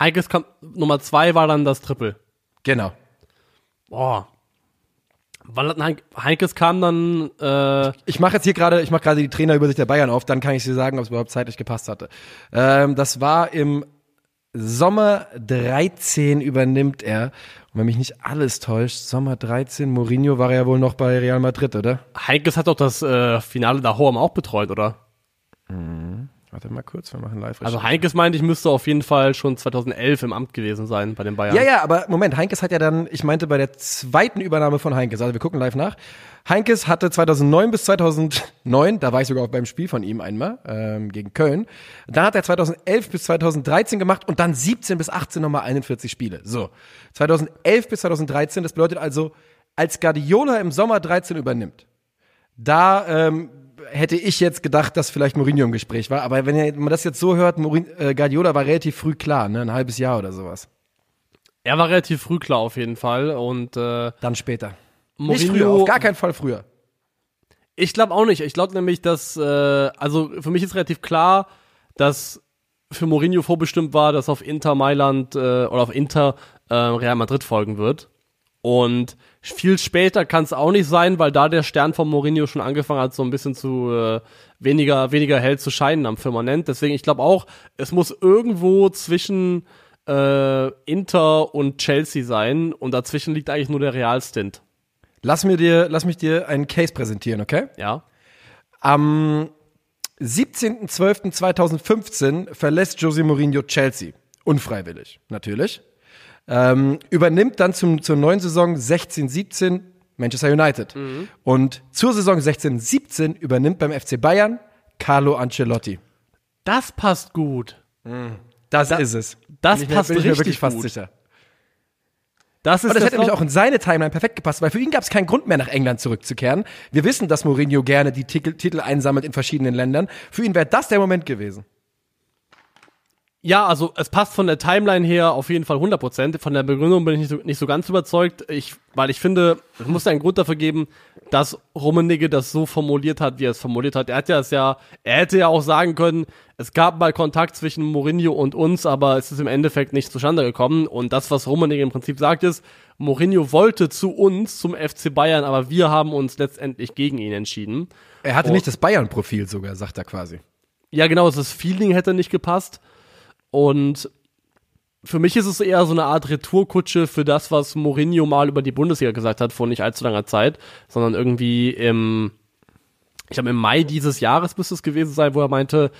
Heinkes kam, Nummer zwei war dann das Triple. Genau. Boah. Wann hat Heink, Heinkes kam dann, äh, Ich mache jetzt hier gerade, ich mache gerade die Trainerübersicht der Bayern auf, dann kann ich dir sagen, ob es überhaupt zeitlich gepasst hatte. Ähm, das war im Sommer 13 übernimmt er. Und wenn mich nicht alles täuscht, Sommer 13, Mourinho war ja wohl noch bei Real Madrid, oder? Heinkes hat doch das äh, Finale da Hohem auch betreut, oder? Warte mal kurz, wir machen live. Also Heinkes meinte, ich müsste auf jeden Fall schon 2011 im Amt gewesen sein bei den Bayern. Ja, ja, aber Moment, Heinkes hat ja dann, ich meinte bei der zweiten Übernahme von Heinkes, also wir gucken live nach. Heinkes hatte 2009 bis 2009, da war ich sogar auch beim Spiel von ihm einmal, ähm, gegen Köln. Dann hat er 2011 bis 2013 gemacht und dann 17 bis 18 nochmal 41 Spiele. So, 2011 bis 2013, das bedeutet also, als Guardiola im Sommer 13 übernimmt, da ähm, hätte ich jetzt gedacht, dass vielleicht Mourinho im Gespräch war. Aber wenn man das jetzt so hört, Mourinho, äh, Guardiola war relativ früh klar, ne? ein halbes Jahr oder sowas. Er war relativ früh klar auf jeden Fall und äh, Dann später. Mourinho, Nicht früher, auf gar keinen Fall früher. Ich glaube auch nicht. Ich glaube nämlich, dass, äh, also für mich ist relativ klar, dass für Mourinho vorbestimmt war, dass auf Inter Mailand äh, oder auf Inter äh, Real Madrid folgen wird. Und viel später kann es auch nicht sein, weil da der Stern von Mourinho schon angefangen hat, so ein bisschen zu äh, weniger, weniger hell zu scheinen am Firmament. Deswegen, ich glaube auch, es muss irgendwo zwischen äh, Inter und Chelsea sein und dazwischen liegt eigentlich nur der Real-Stint. Lass, mir dir, lass mich dir einen Case präsentieren, okay? Ja. Am 17.12.2015 verlässt Jose Mourinho Chelsea. Unfreiwillig, natürlich. Ähm, übernimmt dann zum, zur neuen Saison 16-17 Manchester United. Und zur Saison 16-17 übernimmt beim FC Bayern Carlo Ancelotti. Das passt gut. Das ist es. das bin ich mir, passt bin ich mir richtig wirklich fast gut. sicher. Das ist Und das der hätte nämlich auch in seine Timeline perfekt gepasst, weil für ihn gab es keinen Grund mehr, nach England zurückzukehren. Wir wissen, dass Mourinho gerne die Titel, Titel einsammelt in verschiedenen Ländern. Für ihn wäre das der Moment gewesen. Ja, also es passt von der Timeline her auf jeden Fall 100%. Von der Begründung bin ich nicht so, nicht so ganz überzeugt, ich, weil ich finde, es muss einen Grund dafür geben, dass Rummenigge das so formuliert hat, wie er es formuliert hat. Er hat ja es ja, er hätte ja auch sagen können, es gab mal Kontakt zwischen Mourinho und uns, aber es ist im Endeffekt nicht zustande gekommen. Und das, was Rummenigge im Prinzip sagt, ist, Mourinho wollte zu uns, zum FC Bayern, aber wir haben uns letztendlich gegen ihn entschieden. Er hatte Oh. nicht das Bayern-Profil sogar, sagt er quasi. Ja, genau, das Feeling hätte nicht gepasst. Und für mich ist es eher so eine Art Retourkutsche für das, was Mourinho mal über die Bundesliga gesagt hat, vor nicht allzu langer Zeit, sondern irgendwie im, ich glaube im Mai dieses Jahres müsste es gewesen sein, wo er meinte,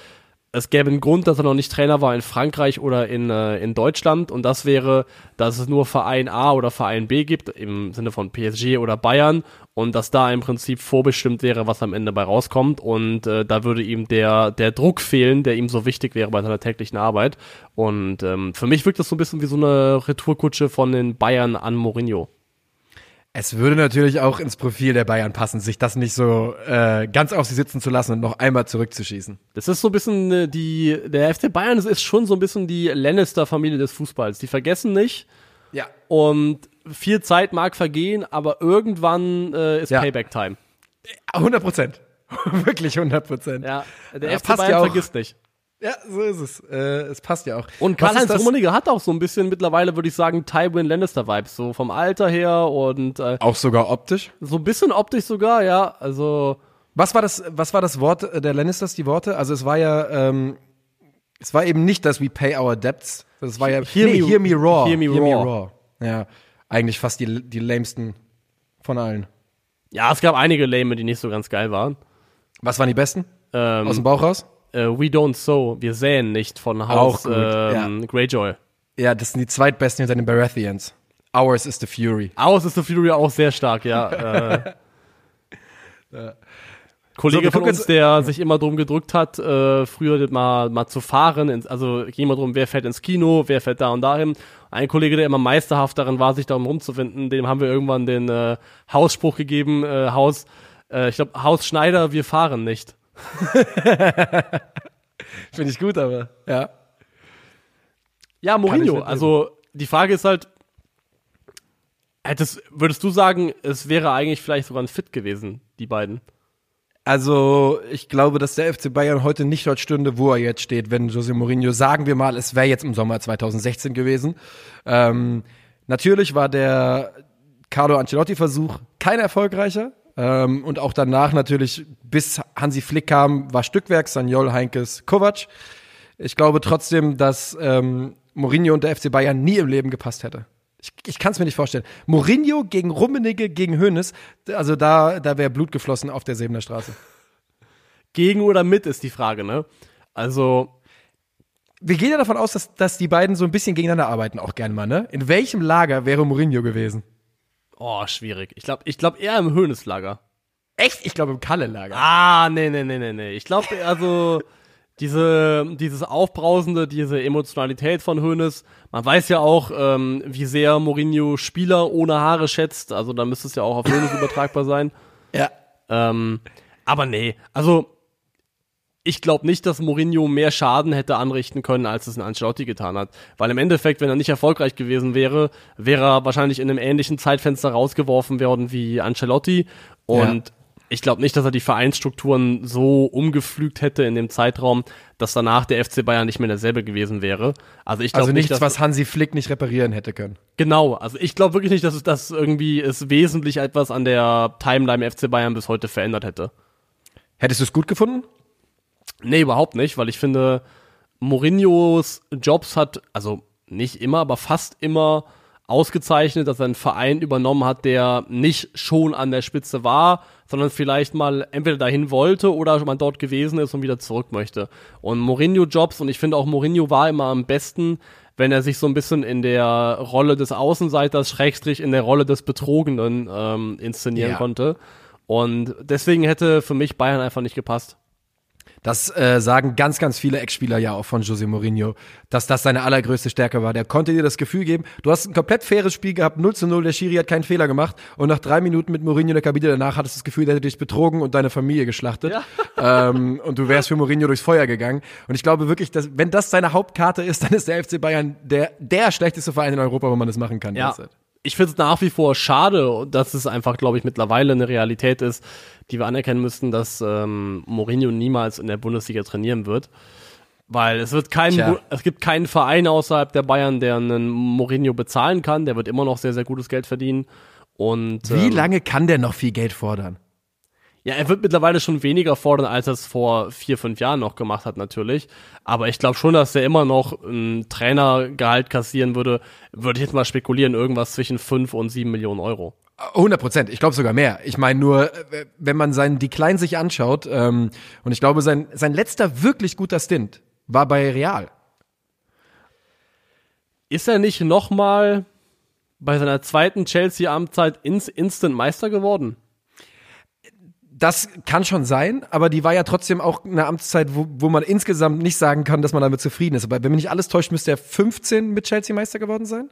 es gäbe einen Grund, dass er noch nicht Trainer war in Frankreich oder in, äh, in Deutschland. Und das wäre, dass es nur Verein A oder Verein B gibt, im Sinne von PSG oder Bayern. Und dass da im Prinzip vorbestimmt wäre, was am Ende bei rauskommt. Und äh, da würde ihm der, der Druck fehlen, der ihm so wichtig wäre bei seiner täglichen Arbeit. Und ähm, für mich wirkt das so ein bisschen wie so eine Retourkutsche von den Bayern an Mourinho. Es würde natürlich auch ins Profil der Bayern passen, sich das nicht so äh, ganz auf sie sitzen zu lassen und noch einmal zurückzuschießen. Das ist so ein bisschen äh, die, der FC Bayern ist schon so ein bisschen die Lannister-Familie des Fußballs. Die vergessen nicht Ja. und viel Zeit mag vergehen, aber irgendwann äh, ist Ja. Payback-Time. 100 Prozent. (laughs) Wirklich 100 Prozent. Ja, der Ja, FC passt Bayern ja auch. vergisst nicht. Ja, so ist es. Äh, es passt ja auch. Und Karl-Heinz Rummenigge hat auch so ein bisschen mittlerweile, würde ich sagen, Tywin Lannister-Vibes, so vom Alter her und äh, Auch sogar optisch. so ein bisschen optisch sogar, ja, also Was war das, was war das Wort äh, der Lannisters, die Worte? Also es war ja, ähm, es war eben nicht das We Pay Our Debts. Das war ja, Hear me- hear me raw. hear me raw. Ja, eigentlich fast die, die lamesten von allen. ja, es gab einige Lame, die nicht so ganz geil waren. Was waren die besten? Ähm, Aus dem Bauch raus? Äh, We Don't Sow, wir säen nicht von Haus gut, ähm, Greyjoy. Ja, das sind die zweitbesten hinter den Baratheons. Ours is the Fury. Aus ist the Fury auch sehr stark, ja. äh, (laughs) Kollege So, von uns, der sich immer drum gedrückt hat, äh, früher mal, mal zu fahren, ins, also ging immer drum, wer fährt ins Kino, wer fährt da und dahin. Ein Kollege, der immer meisterhaft darin war, sich darum rumzufinden, dem haben wir irgendwann den äh, Hausspruch gegeben, äh, Haus, äh, ich glaube, Haus Schneider, wir fahren nicht. (laughs) Finde ich gut, aber ja. Ja, Mourinho. Also die Frage ist halt, hättest, würdest du sagen, es wäre eigentlich vielleicht sogar ein Fit gewesen, die beiden? Also, ich glaube, dass der FC Bayern heute nicht dort stünde, wo er jetzt steht, wenn Jose Mourinho, sagen wir mal, es wäre jetzt im Sommer 2016 gewesen. Ähm, natürlich war der Carlo Ancelotti-Versuch kein erfolgreicher. Ähm, und auch danach natürlich, bis Hansi Flick kam, war Stückwerk, Sanjol, Heinkes, Kovac. Ich glaube trotzdem, dass ähm, Mourinho und der FC Bayern nie im Leben gepasst hätte. Ich, ich kann es mir nicht vorstellen. Mourinho gegen Rummenigge, gegen Hoeneß, also da, da wäre Blut geflossen auf der Sebener Straße. Gegen oder mit ist die Frage, ne? Also, Wir gehen ja davon aus, dass, dass die beiden so ein bisschen gegeneinander arbeiten, auch gern mal, ne? In welchem Lager wäre Mourinho gewesen? Oh, schwierig. Ich glaube, ich glaube eher im Höhneslager. Echt? Ich glaube im Kalle-Lager. Ah, nee, nee, nee, nee, nee. Ich glaube, also (laughs) diese, dieses Aufbrausende, diese Emotionalität von Hoeneß. Man weiß ja auch, ähm, wie sehr Mourinho Spieler ohne Haare schätzt. Also da müsste es ja auch auf Hoeneß (laughs) übertragbar sein. Ja. Ähm, aber nee, also ich glaube nicht, dass Mourinho mehr Schaden hätte anrichten können, als es ein Ancelotti getan hat. Weil im Endeffekt, wenn er nicht erfolgreich gewesen wäre, wäre er wahrscheinlich in einem ähnlichen Zeitfenster rausgeworfen worden wie Ancelotti. Und ich glaube nicht, dass er die Vereinsstrukturen so umgepflügt hätte in dem Zeitraum, dass danach der FC Bayern nicht mehr derselbe gewesen wäre. Also ich glaube Also nicht, nichts, dass was Hansi Flick nicht reparieren hätte können. Genau, also ich glaube wirklich nicht, dass es das irgendwie es wesentlich etwas an der Timeline im FC Bayern bis heute verändert hätte. Hättest du es gut gefunden? Nee, überhaupt nicht, weil ich finde, Mourinhos Jobs hat, also nicht immer, aber fast immer ausgezeichnet, dass er einen Verein übernommen hat, der nicht schon an der Spitze war, sondern vielleicht mal entweder dahin wollte oder man dort gewesen ist und wieder zurück möchte. Und Mourinho-Jobs, und ich finde auch Mourinho war immer am besten, wenn er sich so ein bisschen in der Rolle des Außenseiters, Schrägstrich in der Rolle des Betrogenen ähm, inszenieren Ja. konnte. Und deswegen hätte für mich Bayern einfach nicht gepasst. Das äh, sagen ganz, ganz viele Ex-Spieler ja auch von Jose Mourinho, dass das seine allergrößte Stärke war. Der konnte dir das Gefühl geben, du hast ein komplett faires Spiel gehabt, 0 zu 0, der Schiri hat keinen Fehler gemacht und nach drei Minuten mit Mourinho in der Kabine danach hattest du das Gefühl, der hätte dich betrogen und deine Familie geschlachtet. (laughs) Ähm, und du wärst für Mourinho durchs Feuer gegangen. Und ich glaube wirklich, dass, wenn das seine Hauptkarte ist, dann ist der FC Bayern der, der schlechteste Verein in Europa, wo man das machen kann. Ja. derzeit. Ich finde es nach wie vor schade, dass es einfach, glaube ich, mittlerweile eine Realität ist, die wir anerkennen müssten, dass ähm, Mourinho niemals in der Bundesliga trainieren wird. Weil es wird. Bu- es gibt keinen Verein außerhalb der Bayern, der einen Mourinho bezahlen kann. Der wird immer noch sehr, sehr gutes Geld verdienen. Und Wie ähm, lange kann der noch viel Geld fordern? Ja, er wird mittlerweile schon weniger fordern, als er es vor vier, fünf Jahren noch gemacht hat, natürlich. Aber ich glaube schon, dass er immer noch ein Trainergehalt kassieren würde, würde ich jetzt mal spekulieren, irgendwas zwischen fünf und sieben Millionen Euro. 100 Prozent, ich glaube sogar mehr. Ich meine nur, äh, wenn man seinen Decline sich anschaut, ähm, und ich glaube, sein, sein letzter wirklich guter Stint war bei Real. Ist er nicht nochmal bei seiner zweiten Chelsea-Amtszeit ins Instant Meister geworden? Das kann schon sein, aber die war ja trotzdem auch eine Amtszeit, wo, wo man insgesamt nicht sagen kann, dass man damit zufrieden ist. Aber wenn mich nicht alles täuscht, müsste er 15 mit Chelsea Meister geworden sein?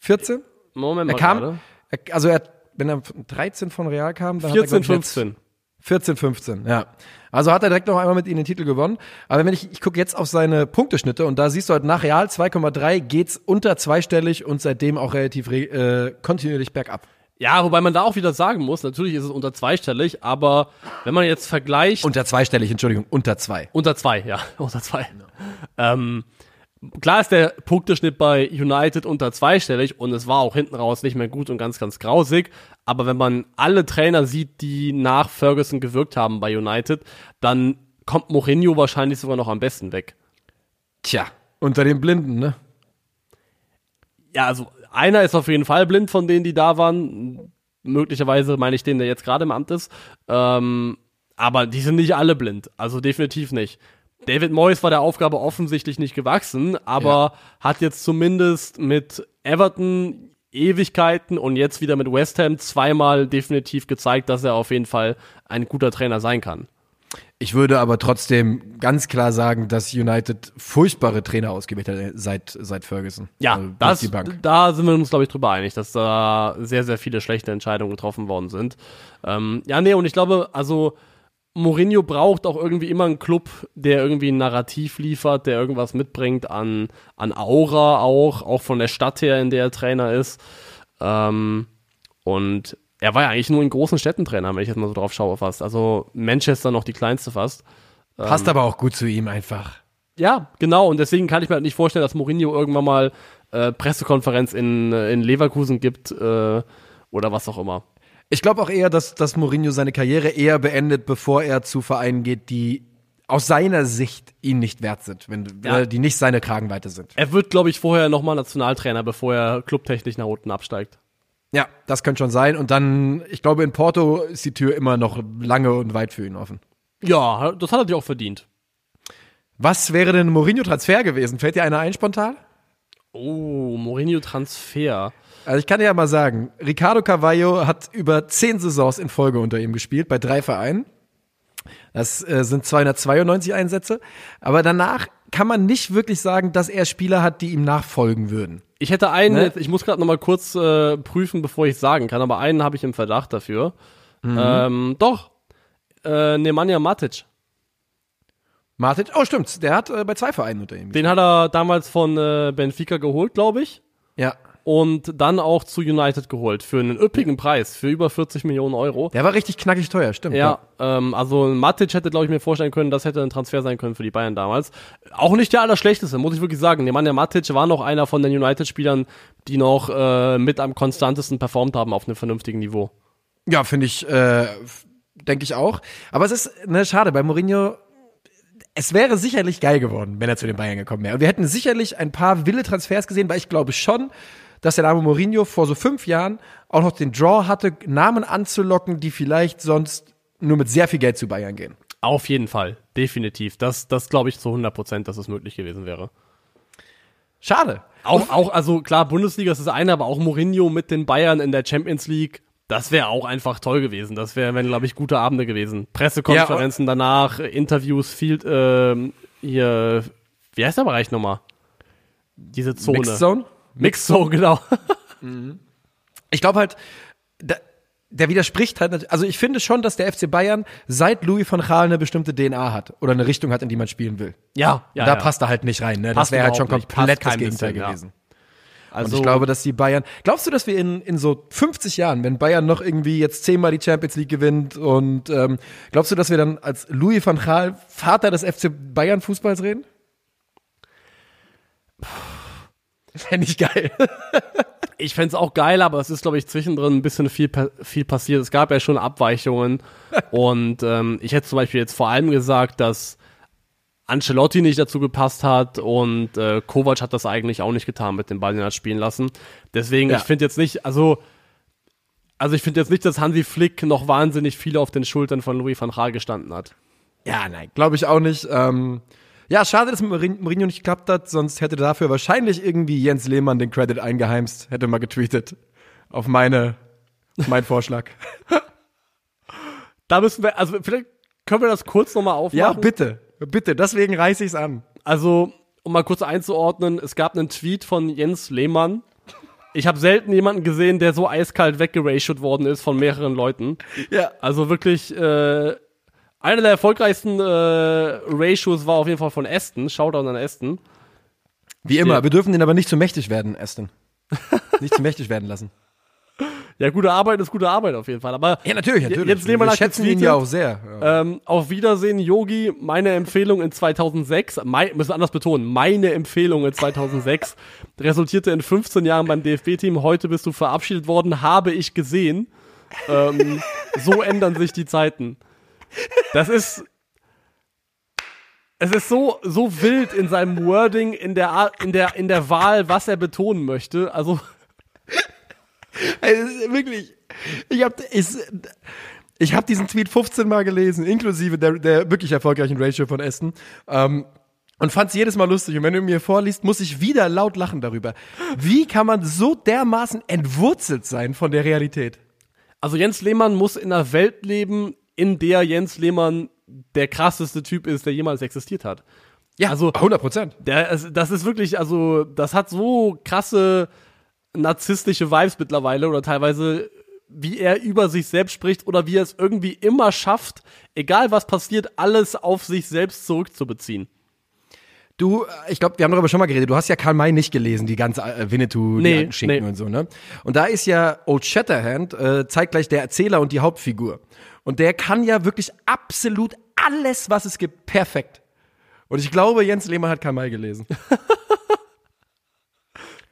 14? Moment Er mal kam, gerade. er, also er, wenn er 13 von Real kam, dann 14, hat er, ich, jetzt- 15. 14, 15, ja. Also hat er direkt noch einmal mit ihnen den Titel gewonnen. Aber wenn ich, ich gucke jetzt auf seine Punkteschnitte und da siehst du halt nach Real 2,3 geht's unter zweistellig und seitdem auch relativ re äh, kontinuierlich bergab. Ja, wobei man da auch wieder sagen muss, natürlich ist es unter zweistellig, aber wenn man jetzt vergleicht, Unter zweistellig, Entschuldigung, unter zwei. unter zwei, ja, (laughs) unter zwei. Ähm, klar ist der Punkteschnitt bei United unter zweistellig und es war auch hinten raus nicht mehr gut und ganz, ganz grausig. Aber wenn man alle Trainer sieht, die nach Ferguson gewirkt haben bei United, dann kommt Mourinho wahrscheinlich sogar noch am besten weg. Tja, unter den Blinden, ne? Ja, also einer ist auf jeden Fall blind von denen, die da waren. Möglicherweise meine ich den, der jetzt gerade im Amt ist. Ähm, aber die sind nicht alle blind. Also definitiv nicht. David Moyes war der Aufgabe offensichtlich nicht gewachsen, aber hat jetzt zumindest mit Everton Ewigkeiten und jetzt wieder mit West Ham zweimal definitiv gezeigt, dass er auf jeden Fall ein guter Trainer sein kann. Ich würde aber trotzdem ganz klar sagen, dass United furchtbare Trainer ausgewählt hat seit, seit Ferguson. Ja, Also, das, die Bank. da sind wir uns, glaube ich, drüber einig, dass da sehr, sehr viele schlechte Entscheidungen getroffen worden sind. Ähm, ja, nee, und ich glaube, also Mourinho braucht auch irgendwie immer einen Club, der irgendwie ein Narrativ liefert, der irgendwas mitbringt an, an Aura auch, auch von der Stadt her, in der er Trainer ist. Ähm, und er war ja eigentlich nur in großen Städten Trainer, wenn ich jetzt mal so drauf schaue fast. Also Manchester noch die kleinste fast. Passt aber auch gut zu ihm einfach. Ja, genau. Und deswegen kann ich mir halt nicht vorstellen, dass Mourinho irgendwann mal äh, Pressekonferenz in, äh, in Leverkusen gibt äh, oder was auch immer. Ich glaube auch eher, dass, dass Mourinho seine Karriere eher beendet, bevor er zu Vereinen geht, die aus seiner Sicht ihn nicht wert sind, wenn, Ja. äh, die nicht seine Kragenweite sind. Er wird, glaube ich, vorher nochmal Nationaltrainer, bevor er clubtechnisch nach unten absteigt. Ja, das könnte schon sein. Und dann, ich glaube, in Porto ist die Tür immer noch lange und weit für ihn offen. Ja, das hat er sich auch verdient. Was wäre denn Mourinho-Transfer gewesen? Fällt dir einer ein spontan? Oh, Mourinho-Transfer. Also ich kann dir ja mal sagen, Ricardo Carvalho hat über zehn Saisons in Folge unter ihm gespielt, bei drei Vereinen. Das äh, sind 292 Einsätze. Aber danach kann man nicht wirklich sagen, dass er Spieler hat, die ihm nachfolgen würden. Ich hätte einen, Ne? ich muss gerade nochmal kurz äh, prüfen, bevor ich sagen kann, aber einen habe ich im Verdacht dafür. Ähm, doch, äh, Nemanja Matic. Martin, oh stimmt, der hat äh, bei zwei Vereinen unter ihm Den hat er damals von äh, Benfica geholt, glaube ich. Ja, Und dann auch zu United geholt für einen üppigen Preis, für über 40 Millionen Euro. der war richtig knackig teuer, stimmt. Ja, ähm, also Matic hätte, glaube ich, mir vorstellen können, das hätte ein Transfer sein können für die Bayern damals. Auch nicht der allerschlechteste, muss ich wirklich sagen. Der Mann, der Matic war noch einer von den United-Spielern, die noch äh, mit am konstantesten performt haben auf einem vernünftigen Niveau. Ja, finde ich, äh, denke ich auch. Aber es ist, ne, schade, bei Mourinho, es wäre sicherlich geil geworden, wenn er zu den Bayern gekommen wäre. Und wir hätten sicherlich ein paar wilde Transfers gesehen, weil ich glaube schon, dass der Name Mourinho vor so fünf Jahren auch noch den Draw hatte, Namen anzulocken, die vielleicht sonst nur mit sehr viel Geld zu Bayern gehen. Auf jeden Fall, definitiv. Das, das glaube ich zu 100 Prozent, dass es möglich gewesen wäre. Schade. Auch, auch, also klar, Bundesliga ist das eine, aber auch Mourinho mit den Bayern in der Champions League, das wäre auch einfach toll gewesen. Das wären, wären, glaube ich, gute Abende gewesen. Pressekonferenzen danach, Interviews, viel, ähm, hier, wie heißt der Bereich nochmal? Diese Zone. Mixed Zone? Mixed Zone, genau. Ich glaube halt, da, der widerspricht halt, also ich finde schon, dass der FC Bayern seit Louis van Gaal eine bestimmte DNA hat oder eine Richtung hat, in die man spielen will. ja, ja. da ja. passt er halt nicht rein. Ne? Das wäre halt schon komplett das Gegenteil bisschen, ja. gewesen. Also, Und ich glaube, dass die Bayern. Glaubst du, dass wir in, in so 50 Jahren, wenn Bayern noch irgendwie jetzt zehnmal die Champions League gewinnt und ähm, glaubst du, dass wir dann als Louis van Gaal Vater des FC Bayern Fußballs reden? (laughs) Fände ich geil. (laughs) ich fänd's auch geil, aber es ist, glaube ich, zwischendrin ein bisschen viel, viel passiert. Es gab ja schon Abweichungen. (laughs) und ähm, ich hätte zum Beispiel jetzt vor allem gesagt, dass Ancelotti nicht dazu gepasst hat und äh, Kovac hat das eigentlich auch nicht getan mit dem Ball, den er hat spielen lassen. Deswegen, Ja. ich finde jetzt nicht, also also ich finde jetzt nicht, dass Hansi Flick noch wahnsinnig viel auf den Schultern von Louis van Gaal gestanden hat. Ja, nein, glaube ich auch nicht. Ähm, ja, schade, dass mit Mourin- Mourinho nicht geklappt hat, sonst hätte dafür wahrscheinlich irgendwie Jens Lehmann den Credit eingeheimst, hätte mal getweetet auf meine, meinen Vorschlag. (laughs) Da müssen wir, also vielleicht können wir das kurz nochmal aufmachen. Ja, bitte, bitte, deswegen reiße ich's an. Also, um mal kurz einzuordnen, es gab einen Tweet von Jens Lehmann. Ich habe selten jemanden gesehen, der so eiskalt weggeratiot worden ist von mehreren Leuten. Ja. Also wirklich, äh, einer der erfolgreichsten äh, Ratios war auf jeden Fall von Aston. Shoutout an Aston. Wie immer, Ja. wir dürfen den aber nicht zu mächtig werden, Aston. (laughs) nicht zu mächtig werden lassen. Ja, gute Arbeit ist gute Arbeit auf jeden Fall. Aber Ja, natürlich, natürlich. Jetzt Lehmann wir hat schätzen ihn ja auch sehr. Ja. Ähm, auf Wiedersehen, Yogi. Meine Empfehlung in 2006, mein, müssen wir anders betonen, meine Empfehlung in 2006 (laughs) resultierte in 15 Jahren beim DFB-Team. Heute bist du verabschiedet worden, habe ich gesehen. Ähm, so ändern sich die Zeiten. Das ist. Es ist so, so wild in seinem Wording, in der, in, der, in der Wahl, was er betonen möchte. Also, ist wirklich, ich habe ich, ich hab diesen Tweet 15 Mal gelesen, inklusive der, der wirklich erfolgreichen Ratio von Aston. Ähm, und fand es jedes Mal lustig. Und wenn du mir vorliest, muss ich wieder laut lachen darüber. Wie kann man so dermaßen entwurzelt sein von der Realität? Also Jens Lehmann muss in einer Welt leben, in der Jens Lehmann der krasseste Typ ist, der jemals existiert hat. Ja, Also- 100 Prozent. Das ist wirklich, also, das hat so krasse narzisstische Vibes mittlerweile oder teilweise, wie er über sich selbst spricht oder wie er es irgendwie immer schafft, egal was passiert, alles auf sich selbst zurückzubeziehen. Du, äh, ich glaube, wir haben darüber schon mal geredet. Du hast ja Karl May nicht gelesen, die ganze äh, Winnetou, Nee, die alten Schinken nee. und so, ne? Und da ist ja Old Shatterhand äh, zeitgleich der Erzähler und die Hauptfigur. Und der kann ja wirklich absolut alles, was es gibt, perfekt. Und ich glaube, Jens Lehmann hat Karl May gelesen. (laughs)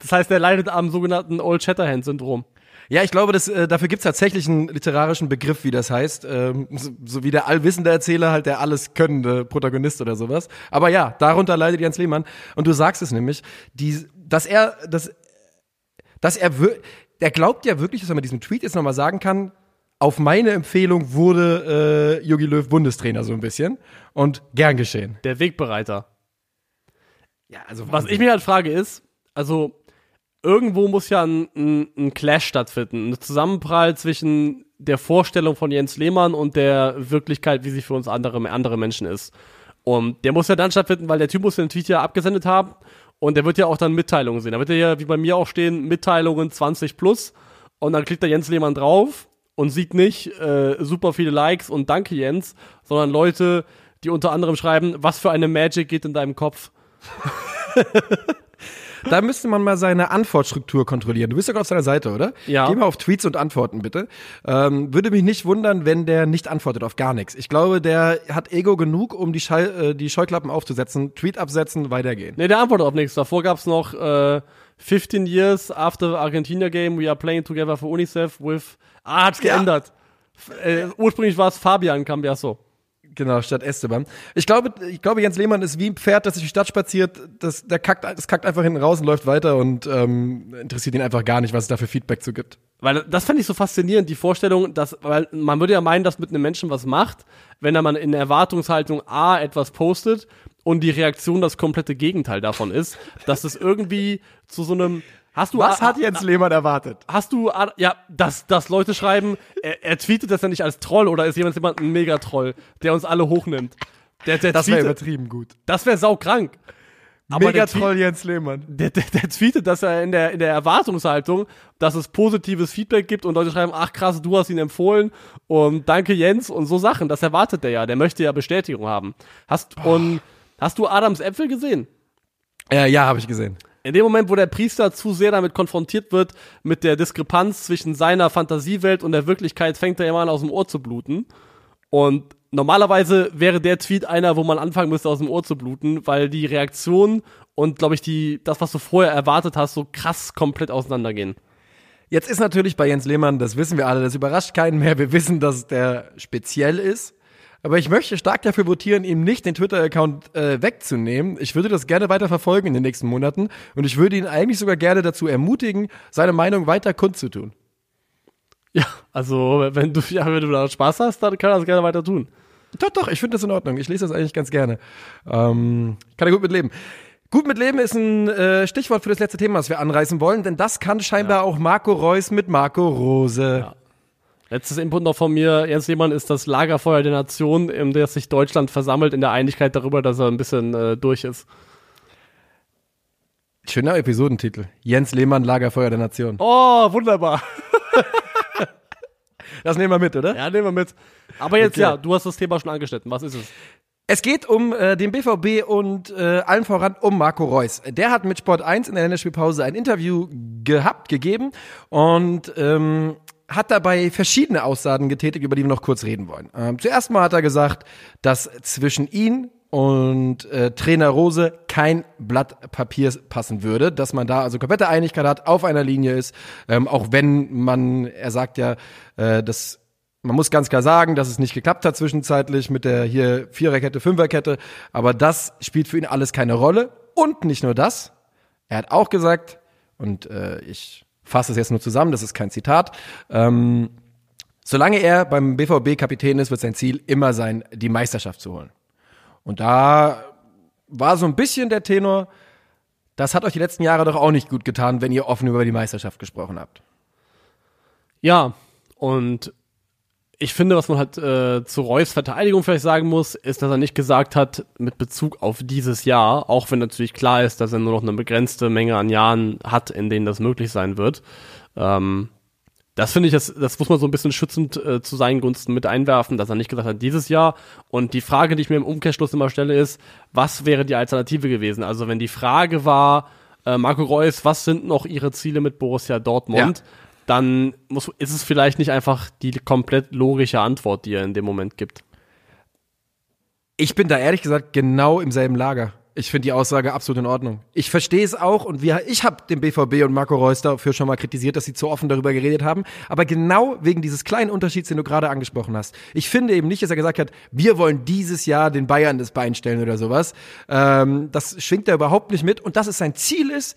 Das heißt, er leidet am sogenannten Old Shatterhand-Syndrom. Ja, ich glaube, das, äh, dafür gibt's tatsächlich einen literarischen Begriff, wie das heißt. Ähm, so, so wie der allwissende Erzähler, halt der alles könnende Protagonist oder sowas. Aber ja, darunter leidet Jens Lehmann. Und du sagst es nämlich, die, dass er, dass, dass er, der glaubt ja wirklich, dass er mit diesem Tweet jetzt nochmal sagen kann, auf meine Empfehlung wurde äh, Jogi Löw Bundestrainer so ein bisschen. Und gern geschehen. Der Wegbereiter. Ja, also Was ich mich halt frage ist, also irgendwo muss ja ein, ein, ein Clash stattfinden, ein Zusammenprall zwischen der Vorstellung von Jens Lehmann und der Wirklichkeit, wie sie für uns andere, andere Menschen ist. Und der muss ja dann stattfinden, weil der Typ muss den Tweet ja abgesendet haben und der wird ja auch dann Mitteilungen sehen. Da wird ja, wie bei mir auch stehen, Mitteilungen 20 plus und dann klickt der Jens Lehmann drauf und sieht nicht äh, super viele Likes und danke Jens, sondern Leute, die unter anderem schreiben, was für eine Magic geht in deinem Kopf. (laughs) Da müsste man mal seine Antwortstruktur kontrollieren. Du bist doch auf seiner Seite, oder? Ja. Geh mal auf Tweets und Antworten, bitte. Ähm, würde mich nicht wundern, wenn der nicht antwortet auf gar nichts. Ich glaube, der hat Ego genug, um die, Schall, äh, die Scheuklappen aufzusetzen, Tweet absetzen, weitergehen. Nee, der antwortet auf nichts. Davor gab's noch äh, 15 years after Argentina game, we are playing together for UNICEF with. Ah, hat's Ja. geändert. Äh, ursprünglich war es Fabian Cambiasso. Genau, statt Esteban. Ich glaube, ich glaube, Jens Lehmann ist wie ein Pferd, das durch die Stadt spaziert. Das, der kackt, das kackt einfach hinten raus und läuft weiter und ähm, interessiert ihn einfach gar nicht, was es da für Feedback zu gibt. Weil das fand ich so faszinierend, die Vorstellung, dass, weil man würde ja meinen, dass mit einem Menschen was macht, wenn er man in Erwartungshaltung A etwas postet und die Reaktion das komplette Gegenteil davon ist, dass es irgendwie zu so einem Hast du Was hat Jens Lehmann erwartet? Hast du, ja, dass, dass Leute schreiben, er, er tweetet das ja nicht als Troll oder ist jemand, jemand ein Megatroll, der uns alle hochnimmt. Der, der Das wäre übertrieben gut. das wäre saukrank. Aber Megatroll Jens Lehmann. der, der, der tweetet, dass er in der, in der Erwartungshaltung, dass es positives Feedback gibt und Leute schreiben, ach krass, du hast ihn empfohlen und danke Jens und so Sachen. Das erwartet der ja. Der möchte ja Bestätigung haben. Hast, und hast du Adams Äpfel gesehen? Äh, ja, habe ich gesehen. In dem Moment, wo der Priester zu sehr damit konfrontiert wird, mit der Diskrepanz zwischen seiner Fantasiewelt und der Wirklichkeit, fängt er immer an, aus dem Ohr zu bluten. Und normalerweise wäre der Tweet einer, wo man anfangen müsste, aus dem Ohr zu bluten, weil die Reaktion und, glaube ich, die, das, was du vorher erwartet hast, so krass komplett auseinandergehen. Jetzt ist natürlich bei Jens Lehmann, das wissen wir alle, das überrascht keinen mehr. Wir wissen, dass der speziell ist. Aber ich möchte stark dafür votieren, ihm nicht den Twitter-Account äh, wegzunehmen. Ich würde das gerne weiter verfolgen in den nächsten Monaten und ich würde ihn eigentlich sogar gerne dazu ermutigen, seine Meinung weiter kundzutun. Ja, also, wenn du, ja, wenn du da Spaß hast, dann kann er das gerne weiter tun. Doch, doch, ich finde das in Ordnung. Ich lese das eigentlich ganz gerne. Ähm, kann er gut mit leben. Gut mit leben ist ein äh, Stichwort für das letzte Thema, was wir anreißen wollen, denn das kann scheinbar auch Marco Reus mit Marco Rose. Ja. Letztes Input noch von mir, Jens Lehmann ist das Lagerfeuer der Nation, in der sich Deutschland versammelt, in der Einigkeit darüber, dass er ein bisschen äh, durch ist. Schöner Episodentitel. Jens Lehmann, Lagerfeuer der Nation. Oh, wunderbar. (laughs) Das nehmen wir mit, oder? Ja, nehmen wir mit. Aber jetzt Okay. ja, du hast das Thema schon angeschnitten. Was ist es? Es geht um äh, den BVB und äh, allen voran um Marco Reus. Der hat mit Sport 1 in der Länderspielpause ein Interview gehabt, gegeben und ähm, hat dabei verschiedene Aussagen getätigt, über die wir noch kurz reden wollen. Ähm, zuerst mal hat er gesagt, dass zwischen ihn und äh, Trainer Rose kein Blatt Papier passen würde, dass man da also komplette Einigkeit hat, auf einer Linie ist, ähm, auch wenn man, er sagt ja, äh, dass man muss ganz klar sagen, dass es nicht geklappt hat zwischenzeitlich mit der hier Viererkette, Fünferkette, aber das spielt für ihn alles keine Rolle. Und nicht nur das, er hat auch gesagt, und äh, ich fasse es jetzt nur zusammen, das ist kein Zitat, ähm, solange er beim BVB Kapitän ist, wird sein Ziel immer sein, die Meisterschaft zu holen. Und da war so ein bisschen der Tenor, das hat euch die letzten Jahre doch auch nicht gut getan, wenn ihr offen über die Meisterschaft gesprochen habt. Ja, und ich finde, was man halt äh, zu Reus Verteidigung vielleicht sagen muss, ist, dass er nicht gesagt hat, mit Bezug auf dieses Jahr, auch wenn natürlich klar ist, dass er nur noch eine begrenzte Menge an Jahren hat, in denen das möglich sein wird. Ähm, das finde ich, das, das muss man so ein bisschen schützend äh, zu seinen Gunsten mit einwerfen, dass er nicht gesagt hat, dieses Jahr. Und die Frage, die ich mir im Umkehrschluss immer stelle, ist, was wäre die Alternative gewesen? Also wenn die Frage war, äh, Marco Reus, was sind noch ihre Ziele mit Borussia Dortmund? Ja dann muss, ist es vielleicht nicht einfach die komplett logische Antwort, die er in dem Moment gibt. Ich bin da ehrlich gesagt genau im selben Lager. Ich finde die Aussage absolut in Ordnung. Ich verstehe es auch und wir, ich habe den BVB und Marco Reus dafür schon mal kritisiert, dass sie zu offen darüber geredet haben. Aber genau wegen dieses kleinen Unterschieds, den du gerade angesprochen hast. Ich finde eben nicht, dass er gesagt hat, wir wollen dieses Jahr den Bayern das Bein stellen oder sowas. Ähm, das schwingt er überhaupt nicht mit und dass es sein Ziel ist,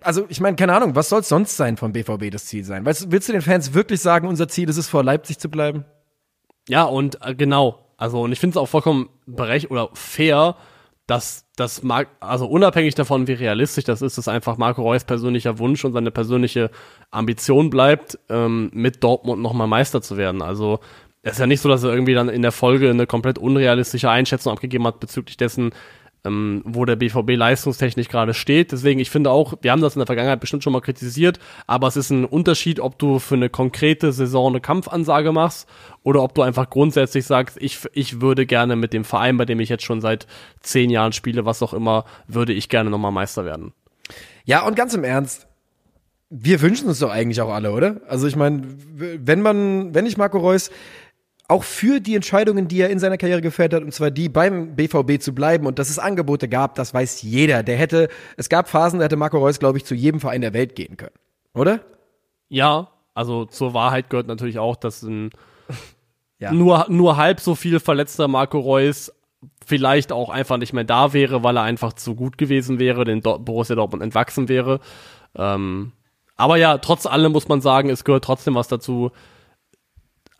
also ich meine, keine Ahnung, was soll es sonst sein vom BVB das Ziel sein? Weißt, willst du den Fans wirklich sagen, unser Ziel ist es, vor Leipzig zu bleiben? Ja, und äh, genau. Also, und ich finde es auch vollkommen berechtigt oder fair, dass das mag, also unabhängig davon, wie realistisch das ist, dass einfach Marco Reus persönlicher Wunsch und seine persönliche Ambition bleibt, ähm, mit Dortmund nochmal Meister zu werden. Also es ist ja nicht so, dass er irgendwie dann in der Folge eine komplett unrealistische Einschätzung abgegeben hat bezüglich dessen, ähm, wo der BVB leistungstechnisch gerade steht. Deswegen, ich finde auch, wir haben das in der Vergangenheit bestimmt schon mal kritisiert, aber es ist ein Unterschied, ob du für eine konkrete Saison eine Kampfansage machst oder ob du einfach grundsätzlich sagst, ich, ich würde gerne mit dem Verein, bei dem ich jetzt schon seit zehn Jahren spiele, was auch immer, würde ich gerne nochmal Meister werden. Ja, und ganz im Ernst, wir wünschen uns doch eigentlich auch alle, oder? Also ich meine, wenn man, wenn ich Marco Reus auch für die Entscheidungen, die er in seiner Karriere gefällt hat, und zwar die beim BVB zu bleiben und dass es Angebote gab, das weiß jeder. Der hätte, es gab Phasen, da hätte Marco Reus, glaube ich, zu jedem Verein der Welt gehen können. Oder? Ja, also zur Wahrheit gehört natürlich auch, dass ein ja. nur, nur halb so viel verletzter Marco Reus vielleicht auch einfach nicht mehr da wäre, weil er einfach zu gut gewesen wäre, den Dor Borussia Dortmund entwachsen wäre. Ähm, aber ja, trotz allem muss man sagen, es gehört trotzdem was dazu,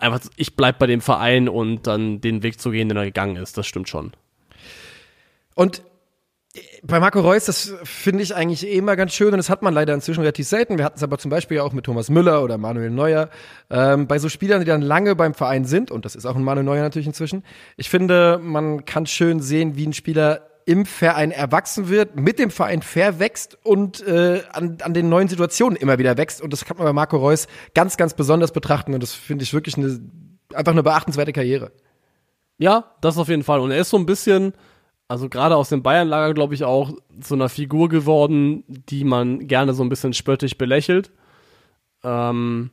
einfach, ich bleib bei dem Verein und dann den Weg zu gehen, den er gegangen ist. Das stimmt schon. Und bei Marco Reus, das finde ich eigentlich eh immer ganz schön und das hat man leider inzwischen relativ selten. Wir hatten es aber zum Beispiel auch mit Thomas Müller oder Manuel Neuer. Ähm, bei so Spielern, die dann lange beim Verein sind, und das ist auch ein Manuel Neuer natürlich inzwischen, ich finde, man kann schön sehen, wie ein Spieler im Verein erwachsen wird, mit dem Verein verwächst und äh, an, an den neuen Situationen immer wieder wächst. Und das kann man bei Marco Reus ganz, ganz besonders betrachten. Und das finde ich wirklich eine, einfach eine beachtenswerte Karriere. Ja, das auf jeden Fall. Und er ist so ein bisschen, also gerade aus dem Bayern-Lager, glaube ich, auch so einer Figur geworden, die man gerne so ein bisschen spöttisch belächelt. Ähm,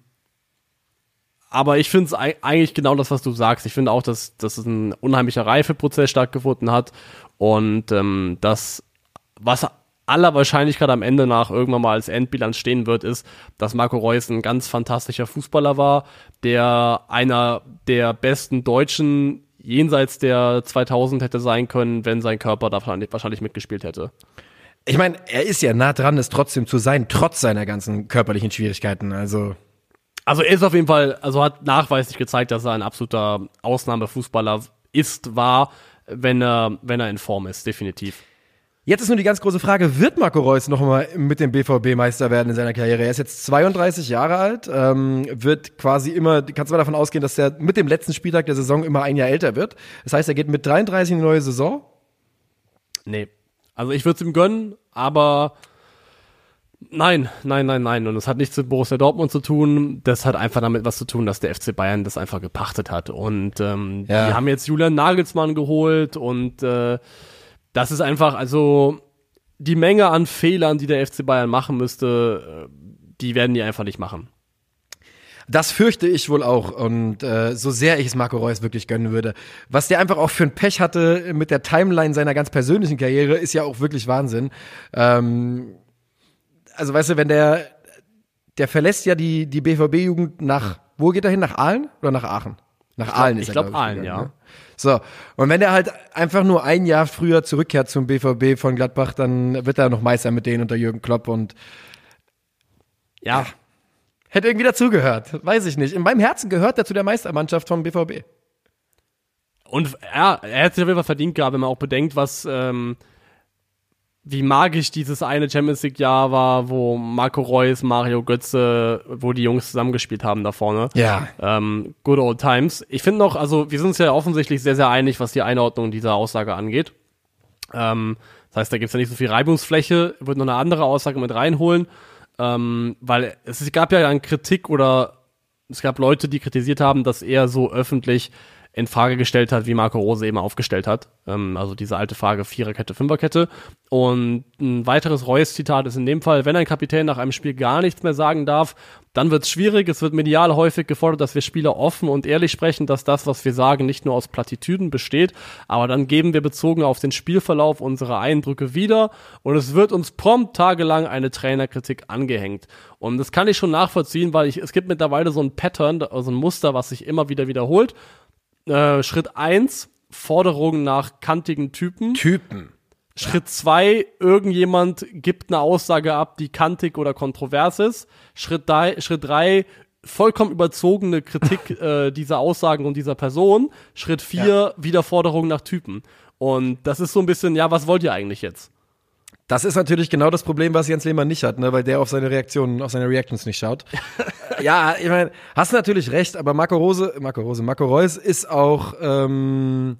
aber ich finde es eigentlich genau das, was du sagst. Ich finde auch, dass, dass es ein unheimlicher Reifeprozess stattgefunden hat und ähm, das, was aller Wahrscheinlichkeit am Ende nach irgendwann mal als Endbilanz stehen wird, ist, dass Marco Reus ein ganz fantastischer Fußballer war, der einer der besten Deutschen jenseits der 2000 hätte sein können, wenn sein Körper da wahrscheinlich mitgespielt hätte. Ich meine, er ist ja nah dran, es trotzdem zu sein, trotz seiner ganzen körperlichen Schwierigkeiten. Also also er ist auf jeden Fall, also hat nachweislich gezeigt, dass er ein absoluter Ausnahmefußballer ist, war wenn er, wenn er in Form ist, definitiv. Jetzt ist nur die ganz große Frage, wird Marco Reus nochmal mit dem BVB Meister werden in seiner Karriere? Er ist jetzt 32 Jahre alt, ähm, wird quasi immer, kannst du mal davon ausgehen, dass er mit dem letzten Spieltag der Saison immer ein Jahr älter wird. Das heißt, er geht mit 33 in die neue Saison? Nee. Also ich würde es ihm gönnen, aber Nein, nein, nein, nein. Und es hat nichts mit Borussia Dortmund zu tun. Das hat einfach damit was zu tun, dass der FC Bayern das einfach gepachtet hat. Und ähm, ja. die haben jetzt Julian Nagelsmann geholt und äh, das ist einfach, also die Menge an Fehlern, die der FC Bayern machen müsste, äh, die werden die einfach nicht machen. Das fürchte ich wohl auch. Und äh, so sehr ich es Marco Reus wirklich gönnen würde. Was der einfach auch für ein Pech hatte mit der Timeline seiner ganz persönlichen Karriere, ist ja auch wirklich Wahnsinn. Ähm, also weißt du, wenn der, der verlässt ja die, die BVB-Jugend nach, wo geht er hin? Nach Aalen oder nach Aachen? Nach ich Aalen ist ich er, glaub, glaub Aalen, ja. Ne? So, und wenn der halt einfach nur ein Jahr früher zurückkehrt zum BVB von Gladbach, dann wird er noch Meister mit denen unter Jürgen Klopp und ja, hätte irgendwie dazugehört, weiß ich nicht. In meinem Herzen gehört er zu der Meistermannschaft vom BVB. Und ja, er hätte sich auf jeden Fall verdient gehabt, wenn man auch bedenkt, was, ähm, wie magisch dieses eine Champions League Jahr war, wo Marco Reus, Mario Götze, wo die Jungs zusammengespielt haben da vorne. Ja. Ähm, good old times. Ich finde noch, also wir sind uns ja offensichtlich sehr, sehr einig, was die Einordnung dieser Aussage angeht. Ähm, das heißt, da gibt's ja nicht so viel Reibungsfläche. Würde noch eine andere Aussage mit reinholen, ähm, weil es gab ja dann Kritik oder es gab Leute, die kritisiert haben, dass er so öffentlich in Frage gestellt hat, wie Marco Rose eben aufgestellt hat. Ähm, also diese alte Frage Viererkette, Fünferkette. Und ein weiteres Reus-Zitat ist in dem Fall, wenn ein Kapitän nach einem Spiel gar nichts mehr sagen darf, dann wird es schwierig. Es wird medial häufig gefordert, dass wir Spieler offen und ehrlich sprechen, dass das, was wir sagen, nicht nur aus Plattitüden besteht, aber dann geben wir bezogen auf den Spielverlauf unsere Eindrücke wieder und es wird uns prompt tagelang eine Trainerkritik angehängt. Und das kann ich schon nachvollziehen, weil ich, es gibt mittlerweile so ein Pattern, also ein Muster, was sich immer wieder wiederholt. Äh, Schritt eins Forderungen nach kantigen Typen. Typen. Schritt zwei irgendjemand gibt eine Aussage ab, die kantig oder kontrovers ist. Schritt drei, Schritt drei vollkommen überzogene Kritik (laughs) äh, dieser Aussagen und dieser Person. Schritt vier ja. Wiederforderung nach Typen. Und das ist so ein bisschen, ja, was wollt ihr eigentlich jetzt? Das ist natürlich genau das Problem, was Jens Lehmann nicht hat, ne, weil der auf seine Reaktionen, auf seine Reactions nicht schaut. (laughs) ja, ich meine, hast natürlich recht, aber Marco Rose, Marco Rose, Marco Reus ist auch ähm,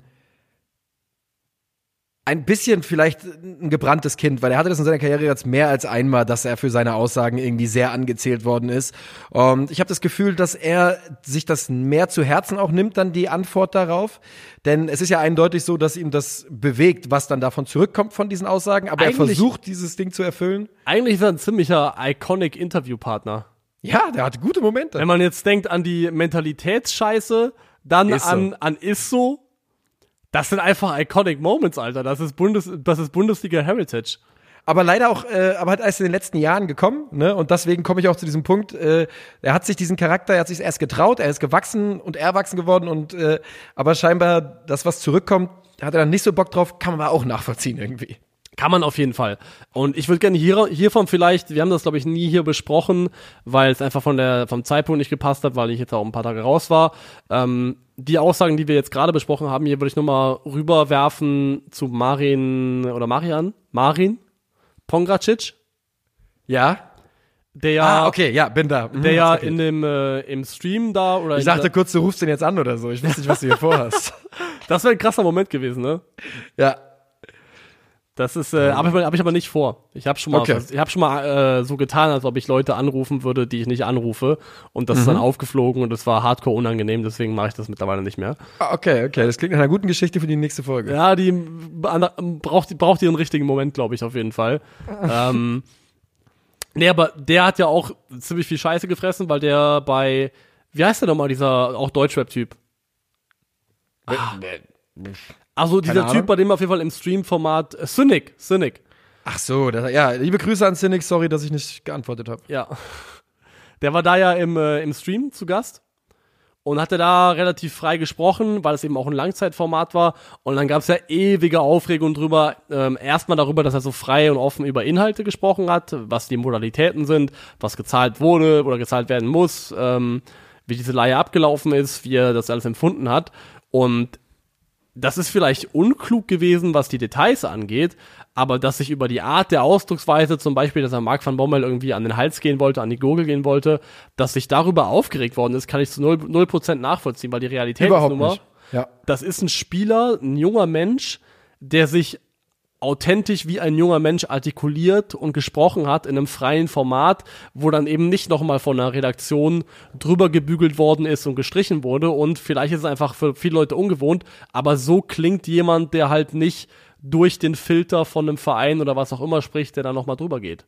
ein bisschen vielleicht ein gebranntes Kind, weil er hatte das in seiner Karriere jetzt mehr als einmal, dass er für seine Aussagen irgendwie sehr angezählt worden ist. Und ich habe das Gefühl, dass er sich das mehr zu Herzen auch nimmt, dann die Antwort darauf. Denn es ist ja eindeutig so, dass ihm das bewegt, was dann davon zurückkommt von diesen Aussagen. Aber eigentlich, er versucht, dieses Ding zu erfüllen. Eigentlich ist er ein ziemlicher iconic Interviewpartner. Ja, der hat gute Momente. Wenn man jetzt denkt an die Mentalitätsscheiße, dann ist an, so. an Isso, das sind einfach iconic Moments, Alter. Das ist, Bundes das ist Bundesliga Heritage. Aber leider auch, äh, aber halt erst in den letzten Jahren gekommen, ne? Und deswegen komme ich auch zu diesem Punkt. Äh, er hat sich diesen Charakter, er hat sich erst getraut, er ist gewachsen und erwachsen geworden und äh, aber scheinbar das, was zurückkommt, hat er dann nicht so Bock drauf, kann man aber auch nachvollziehen irgendwie. Kann man auf jeden Fall. Und ich würde gerne hier, hiervon vielleicht, wir haben das glaube ich nie hier besprochen, weil es einfach von der, vom Zeitpunkt nicht gepasst hat, weil ich jetzt auch ein paar Tage raus war. Ähm, die Aussagen, die wir jetzt gerade besprochen haben, hier würde ich nochmal rüberwerfen zu Marin oder Marian, Marin Pongracic. Ja. Der ja, ah, okay, ja, bin da. Mhm, der ja in dem äh, im Stream da oder Ich dachte kurz, du rufst den jetzt an oder so. Ich wusste nicht, was du hier vorhast. (laughs) das wäre ein krasser Moment gewesen, ne? Ja. Das ist, äh, aber hab ich aber nicht vor. Ich habe schon mal, okay. ich habe schon mal äh, so getan, als ob ich Leute anrufen würde, die ich nicht anrufe, und das mhm. ist dann mhm. aufgeflogen und es war hardcore unangenehm. Deswegen mache ich das mittlerweile nicht mehr. Ah, okay, okay, das klingt nach einer guten Geschichte für die nächste Folge. Ja, die braucht, braucht ihren richtigen Moment, glaube ich, auf jeden Fall. (laughs) ähm, nee, aber der hat ja auch ziemlich viel Scheiße gefressen, weil der bei, wie heißt der nochmal, dieser auch Deutschrap-Typ? Ah. Also dieser Typ, bei dem auf jeden Fall im Stream-Format äh, Cynic, Cynic. Ach so, das, ja, liebe Grüße an Cynic, sorry, dass ich nicht geantwortet habe. Ja. (laughs) Der war da ja im, äh, im Stream zu Gast und hatte da relativ frei gesprochen, weil es eben auch ein Langzeitformat war. Und dann gab es ja ewige Aufregung drüber. Ähm, erstmal darüber, dass er so frei und offen über Inhalte gesprochen hat, was die Modalitäten sind, was gezahlt wurde oder gezahlt werden muss, ähm, wie diese Leihe abgelaufen ist, wie er das alles empfunden hat. Und das ist vielleicht unklug gewesen, was die Details angeht, aber dass sich über die Art der Ausdrucksweise, zum Beispiel, dass er Mark van Bommel irgendwie an den Hals gehen wollte, an die Gurgel gehen wollte, dass sich darüber aufgeregt worden ist, kann ich zu 0%, 0 nachvollziehen, weil die Realität Überhaupt ist nun mal, ja. das ist ein Spieler, ein junger Mensch, der sich authentisch wie ein junger Mensch artikuliert und gesprochen hat in einem freien Format, wo dann eben nicht nochmal von einer Redaktion drüber gebügelt worden ist und gestrichen wurde und vielleicht ist es einfach für viele Leute ungewohnt, aber so klingt jemand, der halt nicht durch den Filter von einem Verein oder was auch immer spricht, der da nochmal drüber geht.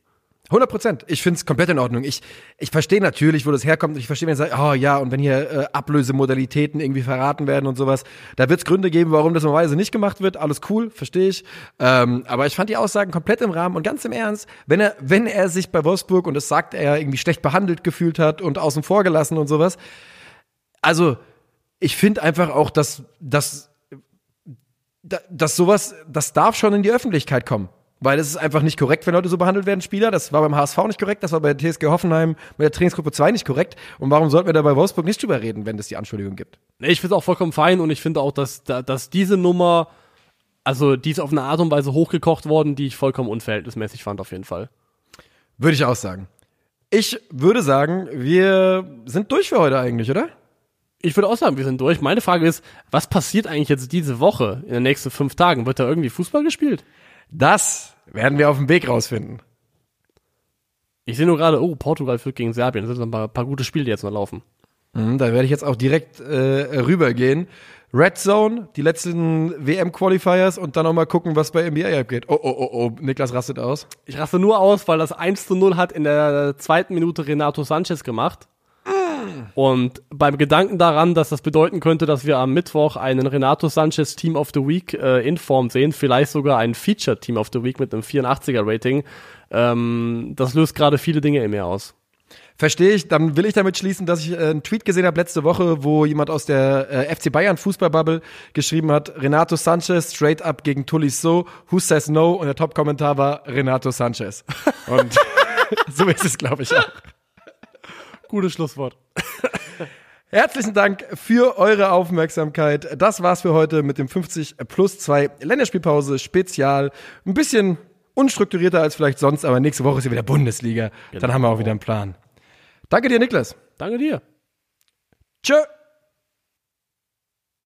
100 Prozent. Ich finde es komplett in Ordnung. Ich, ich verstehe natürlich, wo das herkommt. Ich verstehe, wenn ihr sagt, oh ja, und wenn hier äh, Ablösemodalitäten irgendwie verraten werden und sowas, da wird es Gründe geben, warum das normalerweise nicht gemacht wird. Alles cool, verstehe ich. Ähm, aber ich fand die Aussagen komplett im Rahmen und ganz im Ernst, wenn er, wenn er sich bei Wolfsburg, und das sagt er, irgendwie schlecht behandelt gefühlt hat und außen vor gelassen und sowas. Also, ich finde einfach auch, dass, dass, dass sowas, das darf schon in die Öffentlichkeit kommen. Weil es ist einfach nicht korrekt, wenn Leute so behandelt werden, Spieler. Das war beim HSV nicht korrekt, das war bei TSG Hoffenheim mit der Trainingsgruppe 2 nicht korrekt. Und warum sollten wir da bei Wolfsburg nicht drüber reden, wenn es die Anschuldigung gibt? Ich finde es auch vollkommen fein und ich finde auch, dass, da- dass diese Nummer, also die ist auf eine Art und Weise hochgekocht worden, die ich vollkommen unverhältnismäßig fand, auf jeden Fall. Würde ich auch sagen. Ich würde sagen, wir sind durch für heute eigentlich, oder? Ich würde auch sagen, wir sind durch. Meine Frage ist, was passiert eigentlich jetzt diese Woche, in den nächsten fünf Tagen? Wird da irgendwie Fußball gespielt? Das werden wir auf dem Weg rausfinden. Ich sehe nur gerade, oh, Portugal führt gegen Serbien. Das sind ein paar, paar gute Spiele, die jetzt noch laufen. Mhm, da werde ich jetzt auch direkt äh, rübergehen. Red Zone, die letzten WM-Qualifiers und dann noch mal gucken, was bei NBA abgeht. Oh, oh, oh, oh, Niklas rastet aus. Ich raste nur aus, weil das 1 zu 0 hat in der zweiten Minute Renato Sanchez gemacht. Und beim Gedanken daran, dass das bedeuten könnte, dass wir am Mittwoch einen Renato Sanchez Team of the Week äh, in Form sehen, vielleicht sogar ein Feature Team of the Week mit einem 84er Rating, ähm, das löst gerade viele Dinge in mir aus. Verstehe ich. Dann will ich damit schließen, dass ich äh, einen Tweet gesehen habe letzte Woche, wo jemand aus der äh, FC Bayern Fußballbubble geschrieben hat, Renato Sanchez straight up gegen Tolisso, who says no? Und der Top-Kommentar war Renato Sanchez. Und (laughs) (laughs) so ist es, glaube ich, auch. Gutes Schlusswort. (laughs) Herzlichen Dank für eure Aufmerksamkeit. Das war's für heute mit dem 50 plus 2 Länderspielpause Spezial. Ein bisschen unstrukturierter als vielleicht sonst, aber nächste Woche ist ja wieder Bundesliga. Dann haben wir auch wieder einen Plan. Danke dir, Niklas. Danke dir. Tschö.